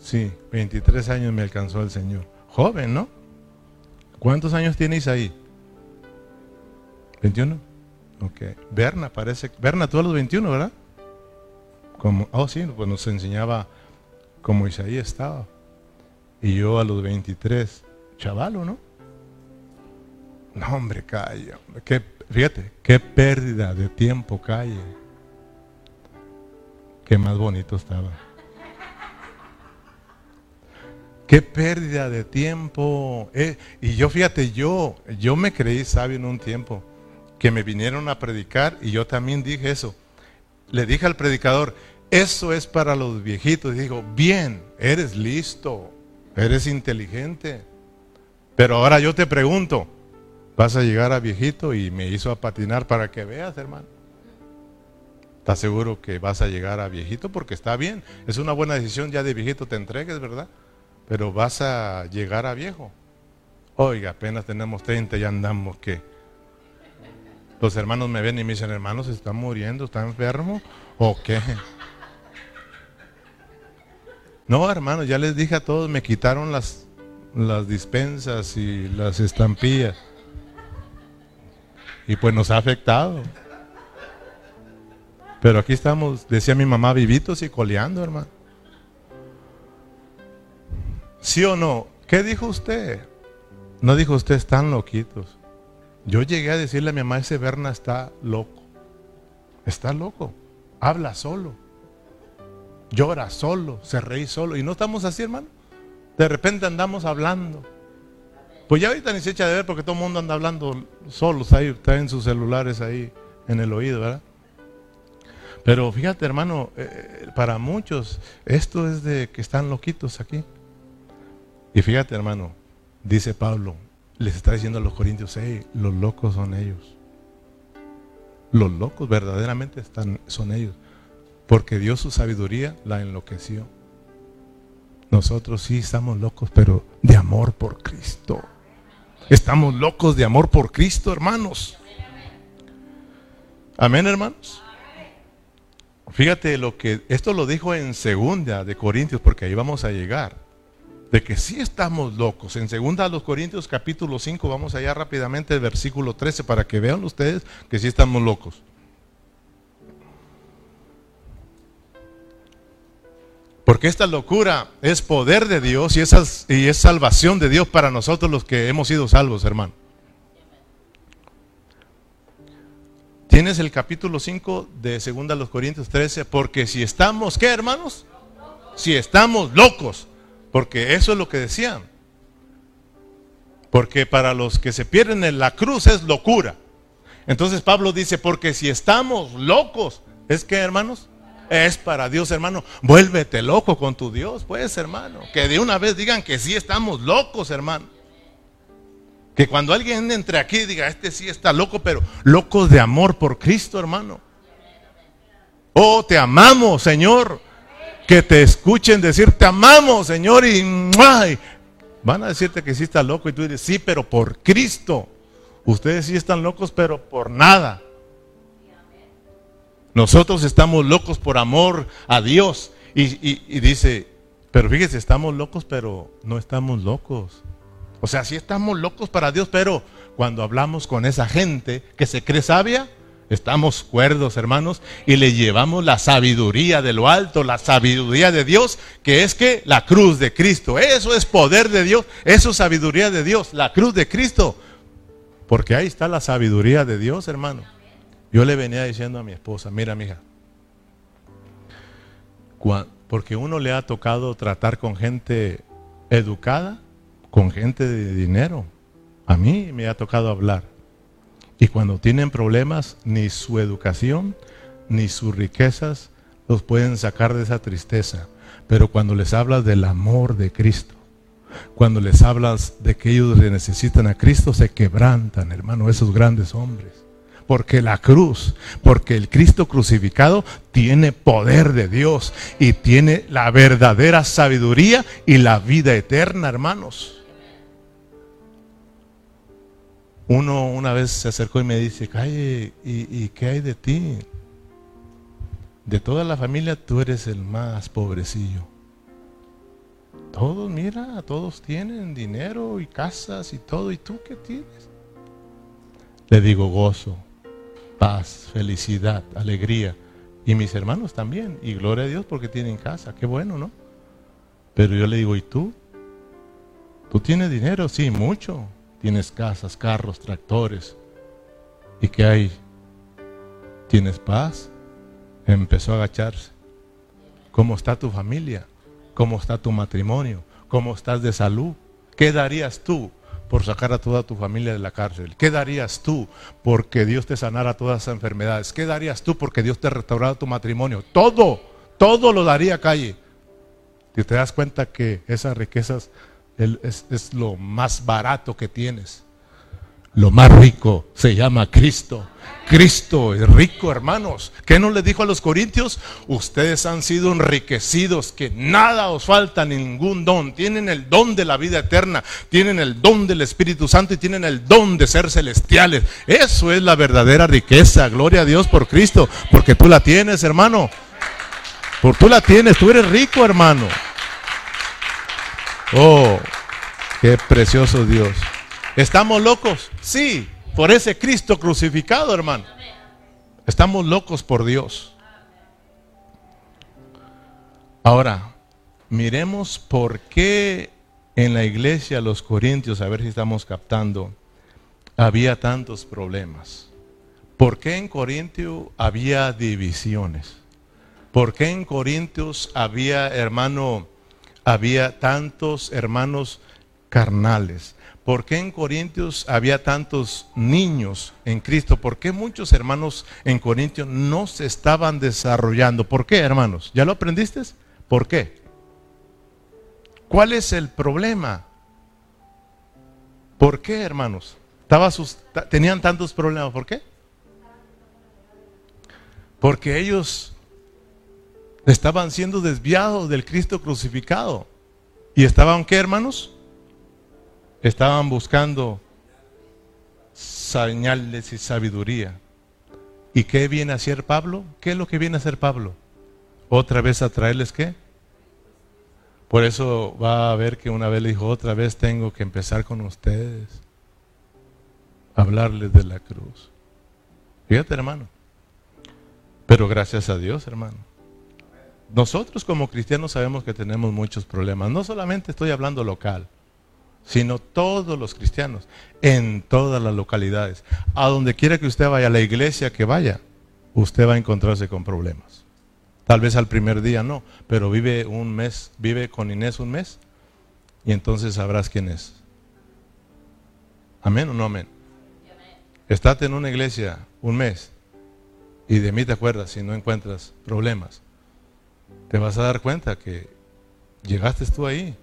sí, 23 años me alcanzó el Señor. Joven, ¿no? ¿Cuántos años tienes ahí? ¿21? Ok. Berna parece. Berna, tú a los 21, ¿verdad? Como, oh, sí, pues nos enseñaba como Isaí estaba. Y yo a los 23, chavalo, ¿no? No, hombre, calla. Qué, fíjate, qué pérdida de tiempo, calle. Qué más bonito estaba. Qué pérdida de tiempo. Eh, y yo fíjate, yo, yo me creí sabio en un tiempo, que me vinieron a predicar y yo también dije eso. Le dije al predicador, eso es para los viejitos. Y dijo, bien, eres listo, eres inteligente. Pero ahora yo te pregunto, vas a llegar a viejito y me hizo a patinar para que veas, hermano. ¿Estás seguro que vas a llegar a viejito? Porque está bien, es una buena decisión ya de viejito te entregues, ¿verdad? Pero vas a llegar a viejo. Oiga, apenas tenemos 30 y andamos que los hermanos me ven y me dicen, hermanos, ¿se está muriendo? ¿Está enfermo? ¿O qué? No, hermanos, ya les dije a todos, me quitaron las, las dispensas y las estampillas. Y pues nos ha afectado. Pero aquí estamos, decía mi mamá, vivitos y coleando, hermano. ¿Sí o no? ¿Qué dijo usted? No dijo usted, están loquitos. Yo llegué a decirle a mi mamá, ese Berna está loco. Está loco. Habla solo. Llora solo. Se reí solo. Y no estamos así, hermano. De repente andamos hablando. Pues ya ahorita ni se echa de ver porque todo el mundo anda hablando solos ahí, está en sus celulares ahí en el oído, ¿verdad? Pero fíjate, hermano, eh, para muchos esto es de que están loquitos aquí. Y fíjate, hermano, dice Pablo, les está diciendo a los corintios, hey, los locos son ellos. Los locos verdaderamente están, son ellos. Porque Dios su sabiduría la enloqueció. nosotros sí estamos locos, pero de amor por Cristo. Estamos locos de amor por Cristo, hermanos. Amén, hermanos. Fíjate lo que esto lo dijo en segunda de Corintios, porque ahí vamos a llegar. De que sí estamos locos. En segunda de los Corintios capítulo 5, vamos allá rápidamente, el versículo 13, para que vean ustedes que sí estamos locos. Porque esta locura es poder de Dios y es, y es salvación de Dios para nosotros los que hemos sido salvos, hermano. Tienes el capítulo 5 de 2 los Corintios 13, porque si estamos, ¿qué hermanos? Si estamos locos, porque eso es lo que decían. Porque para los que se pierden en la cruz es locura. Entonces Pablo dice, porque si estamos locos, ¿es que hermanos? Es para Dios, hermano. Vuélvete loco con tu Dios, pues, hermano. Que de una vez digan que sí estamos locos, hermano. Que cuando alguien entre aquí diga, este sí está loco, pero locos de amor por Cristo, hermano. Oh, te amamos, Señor. Que te escuchen decir, te amamos, Señor. Y van a decirte que sí está loco y tú dices, sí, pero por Cristo. Ustedes sí están locos, pero por nada. Nosotros estamos locos por amor a Dios. Y, dice, pero fíjese, estamos locos, pero no estamos locos. O sea, sí estamos locos para Dios, pero cuando hablamos con esa gente que se cree sabia, estamos cuerdos, hermanos, y le llevamos la sabiduría de lo alto, la sabiduría de Dios, que es que la cruz de Cristo, eso es poder de Dios, eso es sabiduría de Dios, la cruz de Cristo. Porque ahí está la sabiduría de Dios, hermano. Yo le venía diciendo a mi esposa, mira, mija, porque uno le ha tocado tratar con gente educada, con gente de dinero. A mí me ha tocado hablar. Y cuando tienen problemas, ni su educación, ni sus riquezas los pueden sacar de esa tristeza. Pero cuando les hablas del amor de Cristo, cuando les hablas de que ellos necesitan a Cristo, se quebrantan, hermano, esos grandes hombres porque la cruz, porque el Cristo crucificado tiene poder de Dios y tiene la verdadera sabiduría y la vida eterna, hermanos. Uno una vez se acercó y me dice, Calle, ¿y, ¿y qué hay de ti? De toda la familia tú eres el más pobrecillo. Todos, mira, todos tienen dinero y casas y todo. ¿Y tú qué tienes? Le digo gozo, paz, felicidad, alegría. Y mis hermanos también. Y gloria a Dios porque tienen casa. Qué bueno, ¿no? Pero yo le digo, ¿y tú? ¿Tú tienes dinero? Sí, mucho. Tienes casas, carros, tractores. ¿Y qué hay? ¿Tienes paz? Empezó a agacharse. ¿Cómo está tu familia? ¿Cómo está tu matrimonio? ¿Cómo estás de salud? ¿Qué darías tú por sacar a toda tu familia de la cárcel? ¿Qué darías tú porque Dios te sanara todas esas enfermedades? ¿Qué darías tú porque Dios te restaurara tu matrimonio? Todo, todo lo daría calle. Si te das cuenta que esas riquezas es, es lo más barato que tienes. Lo más rico se llama Cristo. Cristo es rico, hermanos. ¿Qué no le dijo a los corintios? Ustedes han sido enriquecidos, que nada os falta, ningún don. Tienen el don de la vida eterna, tienen el don del Espíritu Santo y tienen el don de ser celestiales. Eso es la verdadera riqueza. Gloria a Dios por Cristo, porque tú la tienes, hermano. Por tú la tienes, tú eres rico, hermano. Oh, qué precioso Dios. ¿Estamos locos? Sí, por ese Cristo crucificado, hermano. Estamos locos por Dios. Ahora, miremos por qué en la iglesia los corintios, a ver si estamos captando, había tantos problemas. ¿Por qué en Corintio había divisiones? ¿Por qué en Corintios había, hermano, había tantos hermanos carnales? ¿Por qué en Corintios había tantos niños en Cristo? ¿Por qué muchos hermanos en Corintios no se estaban desarrollando? ¿Por qué, hermanos? ¿Ya lo aprendiste? ¿Por qué? ¿Cuál es el problema? ¿Por qué, hermanos? tenían tantos problemas. ¿Por qué? Porque ellos estaban siendo desviados del Cristo crucificado. ¿Y estaban qué, hermanos? Estaban buscando señales y sabiduría. ¿Y qué viene a hacer Pablo? ¿Qué es lo que viene a hacer Pablo? Otra vez a traerles qué? Por eso va a ver que una vez le dijo, otra vez tengo que empezar con ustedes, hablarles de la cruz. Fíjate, hermano. Pero gracias a Dios, hermano. Nosotros como cristianos sabemos que tenemos muchos problemas. No solamente estoy hablando local, sino todos los cristianos, en todas las localidades. A donde quiera que usted vaya, a la iglesia que vaya, usted va a encontrarse con problemas. Tal vez al primer día no, pero vive un mes, vive con Inés un mes, y entonces sabrás quién es. Amén o no amén. Estate en una iglesia un mes y de mí te acuerdas si no encuentras problemas. Te vas a dar cuenta que llegaste tú ahí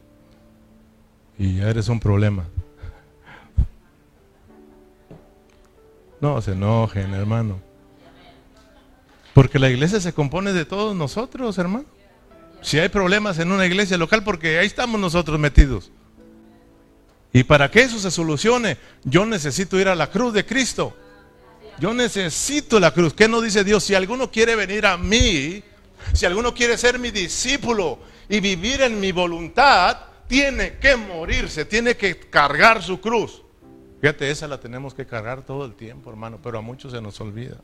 y ya eres un problema. No se enojen, hermano. Porque la iglesia se compone de todos nosotros, hermano. Si hay problemas en una iglesia local, porque ahí estamos nosotros metidos. Y para que eso se solucione, yo necesito ir a la cruz de Cristo. Yo necesito la cruz. ¿Qué no dice Dios? Si alguno quiere venir a mí, si alguno quiere ser mi discípulo y vivir en mi voluntad, tiene que morirse, tiene que cargar su cruz. Fíjate, esa la tenemos que cargar todo el tiempo, hermano, pero a muchos se nos olvida.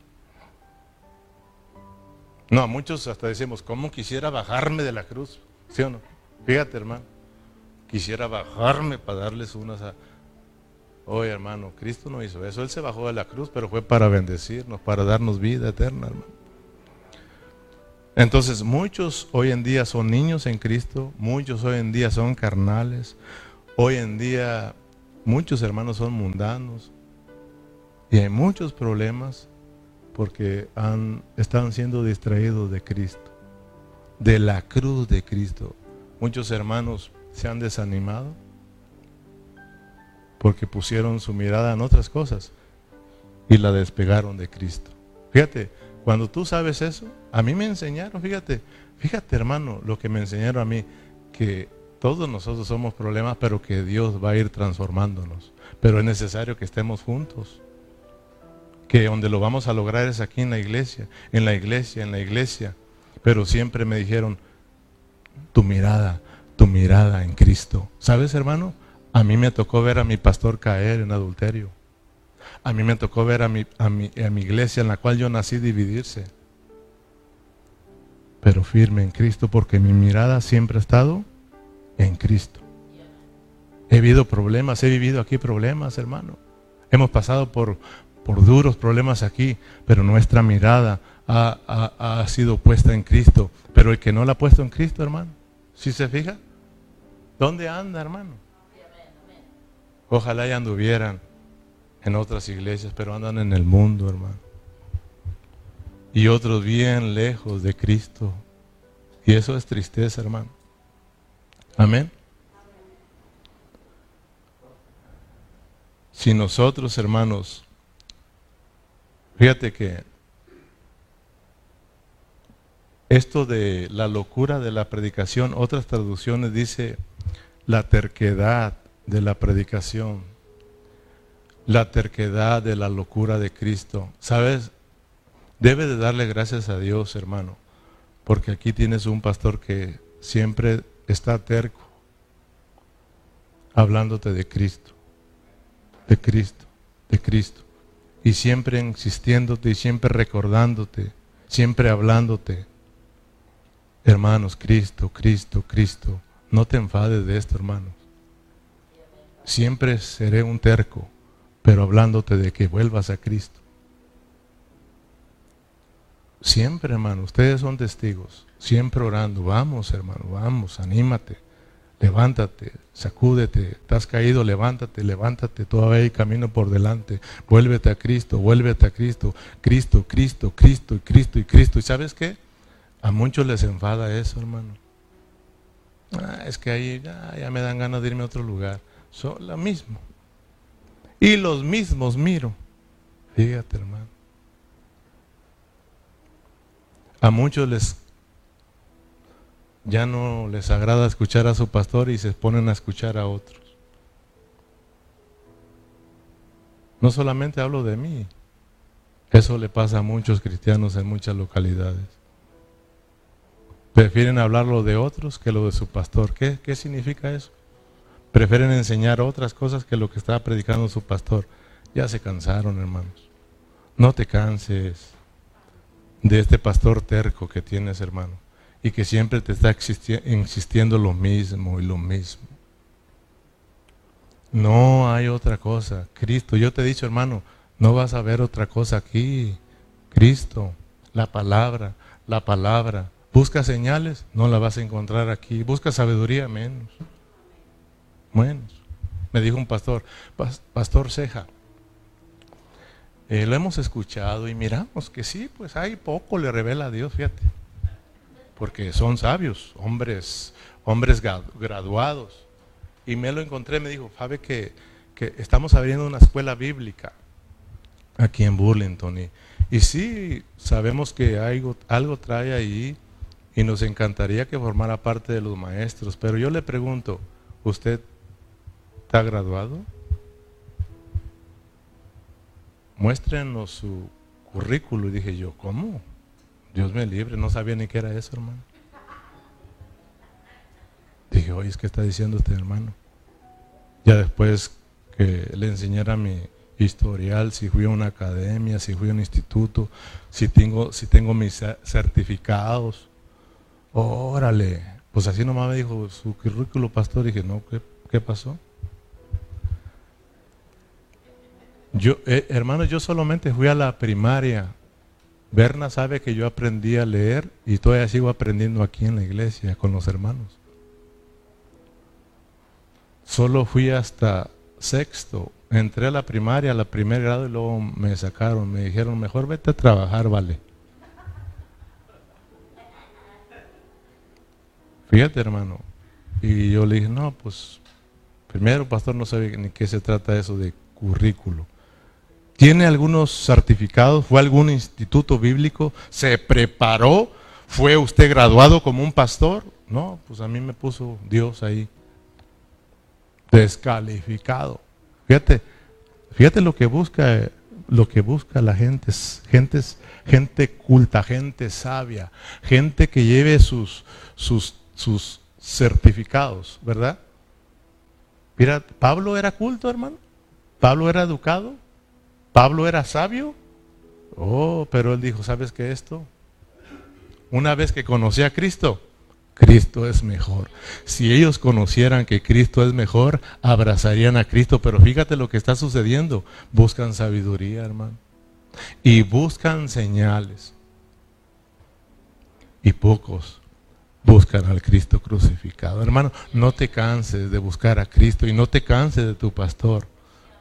No, a muchos hasta decimos, ¿cómo quisiera bajarme de la cruz? ¿Sí o no? Fíjate, hermano, quisiera bajarme para darles unas a... Oye, hermano, Cristo no hizo eso. Él se bajó de la cruz, pero fue para bendecirnos, para darnos vida eterna, hermano. Entonces muchos hoy en día son niños en Cristo, muchos hoy en día son carnales, hoy en día muchos hermanos son mundanos y hay muchos problemas porque han, están siendo distraídos de Cristo, de la cruz de Cristo. Muchos hermanos se han desanimado porque pusieron su mirada en otras cosas y la despegaron de Cristo. Fíjate, cuando tú sabes eso, a mí me enseñaron, fíjate, fíjate hermano, lo que me enseñaron a mí, que todos nosotros somos problemas, pero que Dios va a ir transformándonos. Pero es necesario que estemos juntos. Que donde lo vamos a lograr es aquí en la iglesia, en la iglesia, en la iglesia. Pero siempre me dijeron, tu mirada, tu mirada en Cristo. ¿Sabes, hermano? A mí me tocó ver a mi pastor caer en adulterio. A mí me tocó ver a mi, a mi, a mi iglesia en la cual yo nací dividirse. Pero firme en Cristo porque mi mirada siempre ha estado en Cristo. He vivido problemas, he vivido aquí problemas, hermano. Hemos pasado por, por duros problemas aquí, pero nuestra mirada ha, ha, sido puesta en Cristo. Pero el que no la ha puesto en Cristo, hermano, si se fija, ¿dónde anda, hermano? Ojalá ya anduvieran en otras iglesias, pero andan en el mundo, hermano. Y otros bien lejos de Cristo. Y eso es tristeza, hermano. Amén. Si nosotros, hermanos, fíjate que esto de la locura de la predicación, otras traducciones dice la terquedad de la predicación la terquedad de la locura de Cristo. ¿Sabes? Debe de darle gracias a Dios, hermano, porque aquí tienes un pastor que siempre está terco, hablándote de Cristo, de Cristo, de Cristo, y siempre insistiéndote y siempre recordándote, siempre hablándote. Hermanos, Cristo, Cristo, Cristo, no te enfades de esto, hermanos. Siempre seré un terco pero hablándote de que vuelvas a Cristo. Siempre, hermano, ustedes son testigos, siempre orando, vamos, hermano, vamos, anímate, levántate, sacúdete, estás caído, levántate, levántate, todavía hay camino por delante, vuélvete a Cristo, vuélvete a Cristo, Cristo, Cristo, Cristo, y Cristo, y Cristo. ¿Y sabes qué? A muchos les enfada eso, hermano. Ah, es que ahí ya, ya me dan ganas de irme a otro lugar. Son lo mismo, y los mismos miro. Fíjate, hermano. A muchos les ya no les agrada escuchar a su pastor y se ponen a escuchar a otros. No solamente hablo de mí, eso le pasa a muchos cristianos en muchas localidades. Prefieren hablarlo de otros que lo de su pastor. ¿Qué, qué significa eso? Prefieren enseñar otras cosas que lo que estaba predicando su pastor. Ya se cansaron, hermanos. No te canses de este pastor terco que tienes, hermano, y que siempre te está insistiendo lo mismo y lo mismo. No hay otra cosa. Cristo, yo te he dicho, hermano, no vas a ver otra cosa aquí. Cristo, la palabra, la palabra. Busca señales, no la vas a encontrar aquí. Busca sabiduría, menos. Menos. Me dijo un pastor, Pastor Ceja, eh, lo hemos escuchado y miramos que sí, pues hay poco le revela a Dios, fíjate. Porque son sabios, hombres, hombres graduados y me lo encontré, me dijo, sabe que, estamos abriendo una escuela bíblica aquí en Burlington. Y, y sí, sabemos que algo, algo trae ahí y nos encantaría que formara parte de los maestros. Pero yo le pregunto, ¿usted está graduado? Muéstrenos su currículo. Y dije yo, ¿cómo? Dios me libre, no sabía ni qué era eso, hermano. Dije, oye, es que está diciendo este hermano. Ya después que le enseñara mi historial, si fui a una academia, si fui a un instituto, si tengo, si tengo mis certificados. Órale, pues así nomás me dijo su currículo pastor. dije, no, ¿qué, pasó? Yo, eh, hermano, yo solamente fui a la primaria. Berna sabe que yo aprendí a leer y todavía sigo aprendiendo aquí en la iglesia con los hermanos. Solo fui hasta sexto. Entré a la primaria, a la primer grado y luego me sacaron. Me dijeron, mejor vete a trabajar, vale. Fíjate, hermano. Y yo le dije, no, pues, primero, pastor, no sabe ni qué se trata eso de currículo. ¿Tiene algunos certificados? ¿Fue a algún instituto bíblico? ¿Se preparó? ¿Fue usted graduado como un pastor? No, pues a mí me puso Dios ahí descalificado. Fíjate, fíjate lo que busca, lo que busca la gente, gente, gente culta, gente sabia, gente que lleve sus, sus, sus certificados, ¿verdad? Mira, Pablo era culto, hermano. Pablo era educado. Pablo era sabio. Oh, pero él dijo, ¿sabes qué esto? Una vez que conocí a Cristo, Cristo es mejor. Si ellos conocieran que Cristo es mejor, abrazarían a Cristo. Pero fíjate lo que está sucediendo. Buscan sabiduría, hermano. Y buscan señales. Y pocos buscan al Cristo crucificado. Hermano, no te canses de buscar a Cristo y no te canses de tu pastor.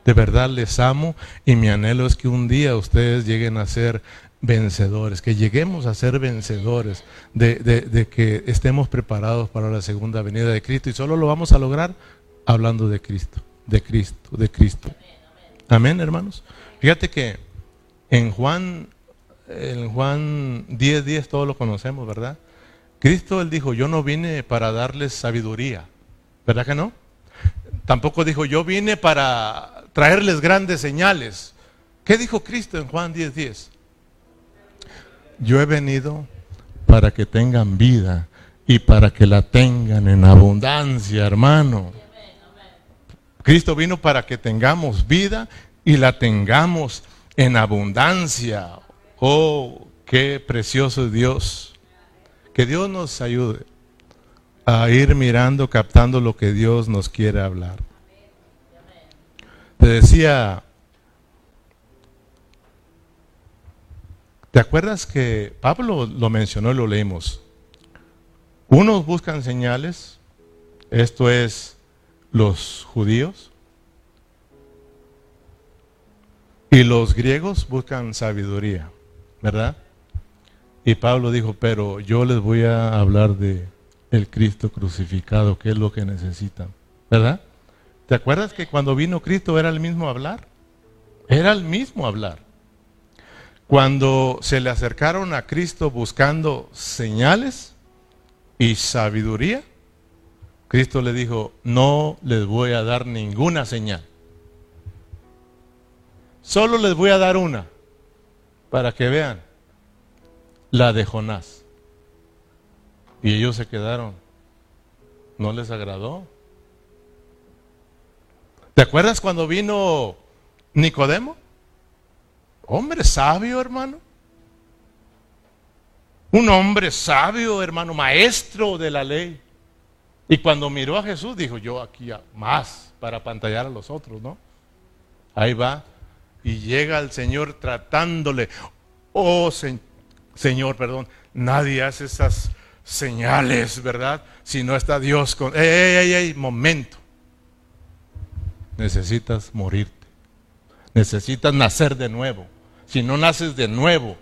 De verdad les amo y mi anhelo es que un día ustedes lleguen a ser vencedores, que lleguemos a ser vencedores, de, que estemos preparados para la segunda venida de Cristo. Y solo lo vamos a lograr hablando de Cristo, de Cristo, de Cristo. Amén, hermanos. Fíjate que en Juan, en Juan 10, 10 todos lo conocemos, ¿verdad? Cristo, él dijo, yo no vine para darles sabiduría, ¿verdad que no? Tampoco dijo, yo vine para traerles grandes señales. ¿Qué dijo Cristo en Juan 10, 10? yo he venido para que tengan vida y para que la tengan en abundancia, hermano. Cristo vino para que tengamos vida y la tengamos en abundancia. Oh, qué precioso Dios. Que Dios nos ayude a ir mirando, captando lo que Dios nos quiere hablar. Te decía ¿Te acuerdas que Pablo lo mencionó y lo leímos? Unos buscan señales, esto es los judíos, y los griegos buscan sabiduría, ¿verdad? Y Pablo dijo, pero yo les voy a hablar de el Cristo crucificado, que es lo que necesitan, ¿verdad? ¿Te acuerdas que cuando vino Cristo era el mismo hablar? Era el mismo hablar. Cuando se le acercaron a Cristo buscando señales y sabiduría, Cristo le dijo, no les voy a dar ninguna señal. Solo les voy a dar una, para que vean, la de Jonás. Y ellos se quedaron. No les agradó. ¿Te acuerdas cuando vino Nicodemo? Hombre sabio, hermano. Un hombre sabio, hermano, maestro de la ley. Y cuando miró a Jesús, dijo, yo aquí más para pantallar a los otros, ¿no? Ahí va. Y llega el Señor tratándole, oh Señor, perdón, nadie hace esas señales, ¿verdad? Si no está Dios con... ¡Ey, ey, ey! Momento. Necesitas morirte. Necesitas nacer de nuevo. Si no naces de nuevo,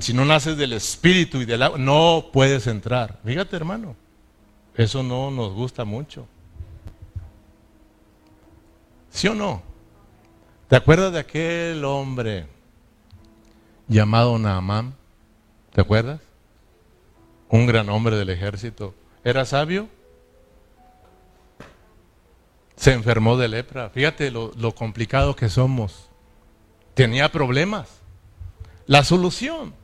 si no naces del Espíritu y del agua, no puedes entrar. Fíjate, hermano. Eso no nos gusta mucho. ¿Sí o no? ¿Te acuerdas de aquel hombre llamado Naamán? ¿Te acuerdas? Un gran hombre del ejército. ¿Era sabio? Se enfermó de lepra. Fíjate lo, lo complicado que somos. Tenía problemas. La solución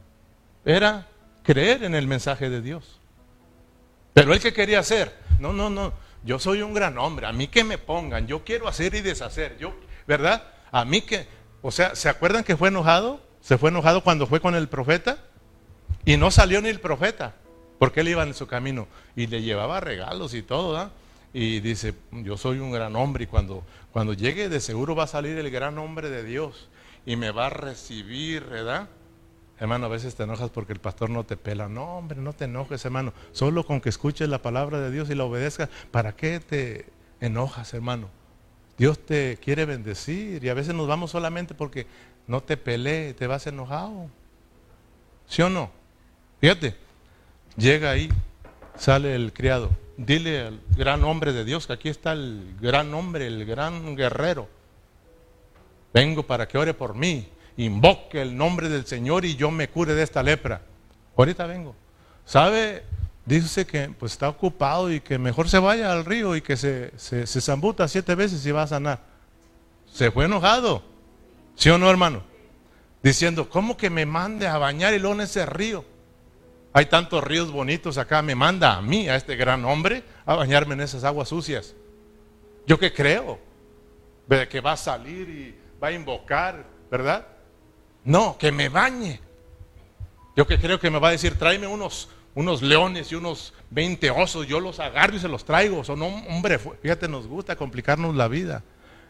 era creer en el mensaje de Dios. Pero él que quería hacer, no, no, no, yo soy un gran hombre, a mí que me pongan, yo quiero hacer y deshacer, yo, ¿verdad? A mí que, o sea, ¿se acuerdan que fue enojado? Se fue enojado cuando fue con el profeta y no salió ni el profeta, porque él iba en su camino y le llevaba regalos y todo, ¿verdad? Y dice, yo soy un gran hombre y cuando, cuando llegue de seguro va a salir el gran hombre de Dios y me va a recibir, ¿verdad? Hermano, a veces te enojas porque el pastor no te pela. No, hombre, no te enojes, hermano. Solo con que escuches la palabra de Dios y la obedezcas, ¿para qué te enojas, hermano? Dios te quiere bendecir y a veces nos vamos solamente porque no te peleé, te vas enojado. ¿Sí o no? Fíjate, llega ahí, sale el criado. Dile al gran hombre de Dios que aquí está el gran hombre, el gran guerrero. Vengo para que ore por mí invoque el nombre del Señor y yo me cure de esta lepra. Ahorita vengo. ¿Sabe? Dice que pues está ocupado y que mejor se vaya al río y que se, se, zambuta siete veces y va a sanar. Se fue enojado. ¿Sí o no, hermano? Diciendo, ¿cómo que me mande a bañar y luego en ese río? Hay tantos ríos bonitos acá, me manda a mí, a este gran hombre, a bañarme en esas aguas sucias. ¿Yo qué creo? Que va a salir y va a invocar, ¿verdad? No, que me bañe. Yo que creo que me va a decir, tráeme unos, unos leones y unos 20 osos, yo los agarro y se los traigo. Son hombre, fíjate, nos gusta complicarnos la vida.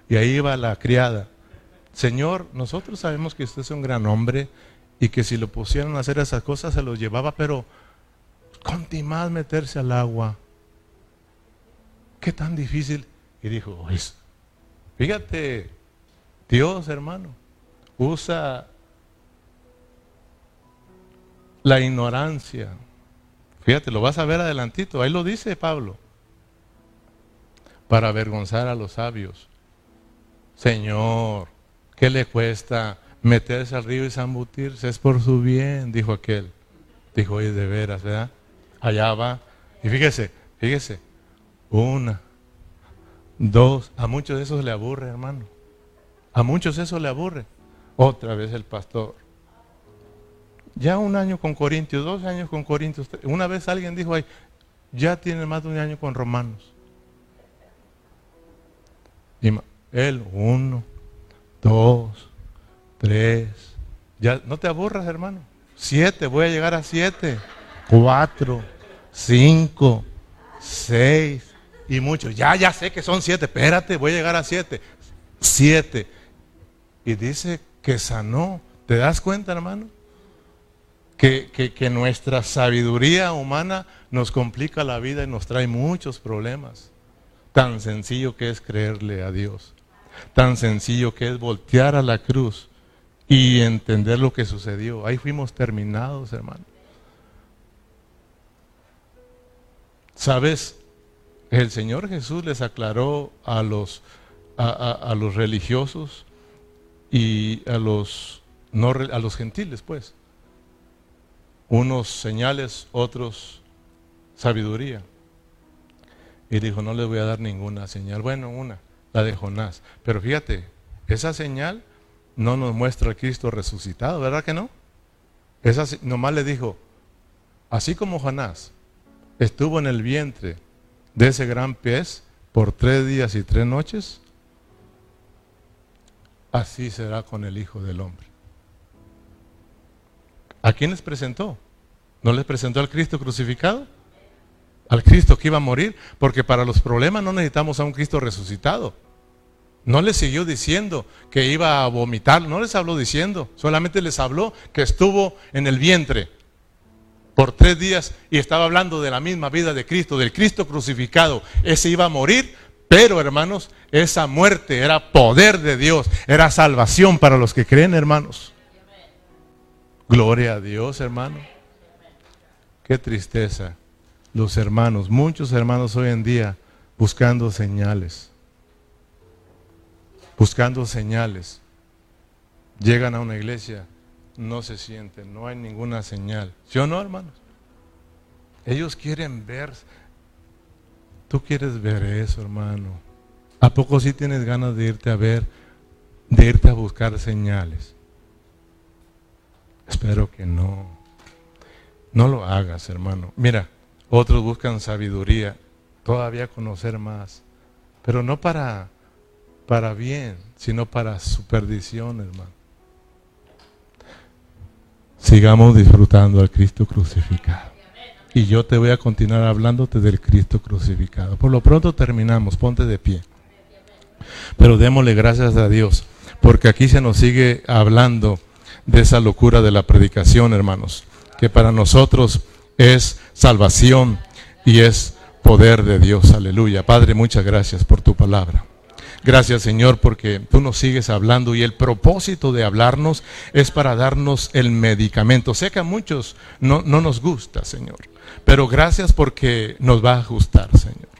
Y ahí va la criada. Señor, nosotros sabemos que usted es un gran hombre y que si lo pusieran a hacer esas cosas se los llevaba, pero con más meterse al agua. Qué tan difícil. Y dijo, fíjate, Dios hermano, usa la ignorancia. Fíjate, lo vas a ver adelantito, ahí lo dice Pablo. Para avergonzar a los sabios. Señor, ¿qué le cuesta meterse al río y zambutirse? Es por su bien, dijo aquel. Dijo, oye, de veras, ¿verdad? Allá va. Y fíjese, fíjese, una, dos, a muchos de esos le aburre, hermano. A muchos eso le aburre. Otra vez el pastor. Ya un año con Corintios, dos años con Corintios. Una vez alguien dijo ahí, ya tiene más de un año con Romanos. Y él, uno, dos, tres. Ya, no te aburras, hermano. Siete, voy a llegar a siete. Cuatro, cinco, seis y muchos. Ya, ya sé que son siete. Espérate, voy a llegar a siete. Siete. Y dice que sanó. ¿Te das cuenta, hermano? que, nuestra sabiduría humana nos complica la vida y nos trae muchos problemas. Tan sencillo que es creerle a Dios. Tan sencillo que es voltear a la cruz y entender lo que sucedió. Ahí fuimos terminados, hermano. ¿Sabes? El Señor Jesús les aclaró a los, a, los religiosos y a los, no, a los gentiles, pues unos señales, otros sabiduría. Y dijo, no les voy a dar ninguna señal. Bueno, una, la de Jonás. Pero fíjate, esa señal no nos muestra a Cristo resucitado, ¿verdad que no? Esa, nomás le dijo, así como Jonás estuvo en el vientre de ese gran pez por tres días y tres noches, así será con el Hijo del Hombre. ¿A quién les presentó? ¿No les presentó al Cristo crucificado? Al Cristo que iba a morir, porque para los problemas no necesitamos a un Cristo resucitado. No les siguió diciendo que iba a vomitar, no les habló diciendo, solamente les habló que estuvo en el vientre por tres días y estaba hablando de la misma vida de Cristo, del Cristo crucificado. Ese iba a morir, pero hermanos, esa muerte era poder de Dios, era salvación para los que creen, hermanos. Gloria a Dios, hermano. Qué tristeza. Los hermanos, muchos hermanos hoy en día buscando señales buscando señales. Llegan a una iglesia, no se sienten, no hay ninguna señal. ¿Sí o no, hermanos? Ellos quieren ver. Tú quieres ver eso, hermano. ¿A poco sí tienes ganas de irte a ver, de irte a buscar señales? Espero que no. No lo hagas, hermano. Mira, otros buscan sabiduría, todavía conocer más, pero no para para bien, sino para su perdición, hermano. Sigamos disfrutando al Cristo crucificado. Y yo te voy a continuar hablándote del Cristo crucificado. Por lo pronto terminamos, ponte de pie. Pero démosle gracias a Dios, porque aquí se nos sigue hablando de esa locura de la predicación, hermanos, que para nosotros es salvación y es poder de Dios. Aleluya. Padre, muchas gracias por tu palabra. Gracias Señor porque tú nos sigues hablando y el propósito de hablarnos es para darnos el medicamento. Sé que a muchos no, no nos gusta Señor, pero gracias porque nos va a ajustar Señor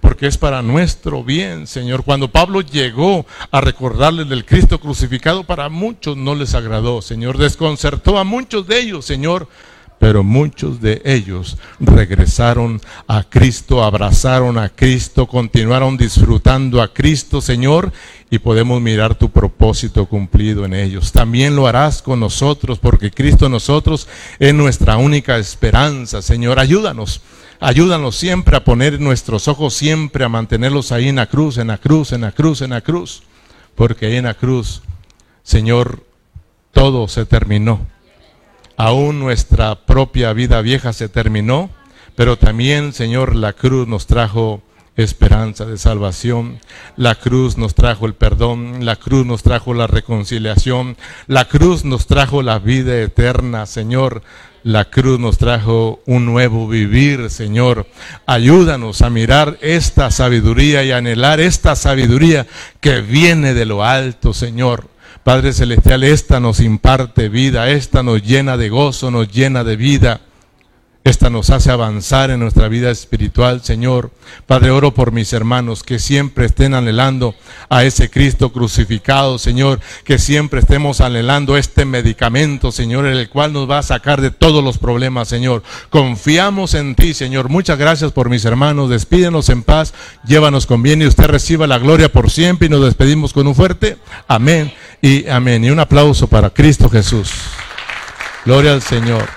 porque es para nuestro bien, Señor. Cuando Pablo llegó a recordarles del Cristo crucificado, para muchos no les agradó, Señor. Desconcertó a muchos de ellos, Señor pero muchos de ellos regresaron a Cristo, abrazaron a Cristo, continuaron disfrutando a Cristo, Señor, y podemos mirar tu propósito cumplido en ellos. También lo harás con nosotros, porque Cristo nosotros es nuestra única esperanza, Señor. Ayúdanos, ayúdanos siempre a poner nuestros ojos, siempre a mantenerlos ahí en la cruz, en la cruz, en la cruz, en la cruz, porque ahí en la cruz, Señor, todo se terminó Aún nuestra propia vida vieja se terminó, pero también, Señor, la cruz nos trajo esperanza de salvación. La cruz nos trajo el perdón, la cruz nos trajo la reconciliación, la cruz nos trajo la vida eterna, Señor. La cruz nos trajo un nuevo vivir, Señor. Ayúdanos a mirar esta sabiduría y anhelar esta sabiduría que viene de lo alto, Señor. Padre Celestial, esta nos imparte vida, esta nos llena de gozo, nos llena de vida. Esta nos hace avanzar en nuestra vida espiritual, Señor. Padre, oro por mis hermanos que siempre estén anhelando a ese Cristo crucificado, Señor. Que siempre estemos anhelando este medicamento, Señor, el cual nos va a sacar de todos los problemas, Señor. Confiamos en ti, Señor. Muchas gracias por mis hermanos. Despídenos en paz. Llévanos con bien y usted reciba la gloria por siempre. Y nos despedimos con un fuerte amén y amén. Y un aplauso para Cristo Jesús. Gloria al Señor.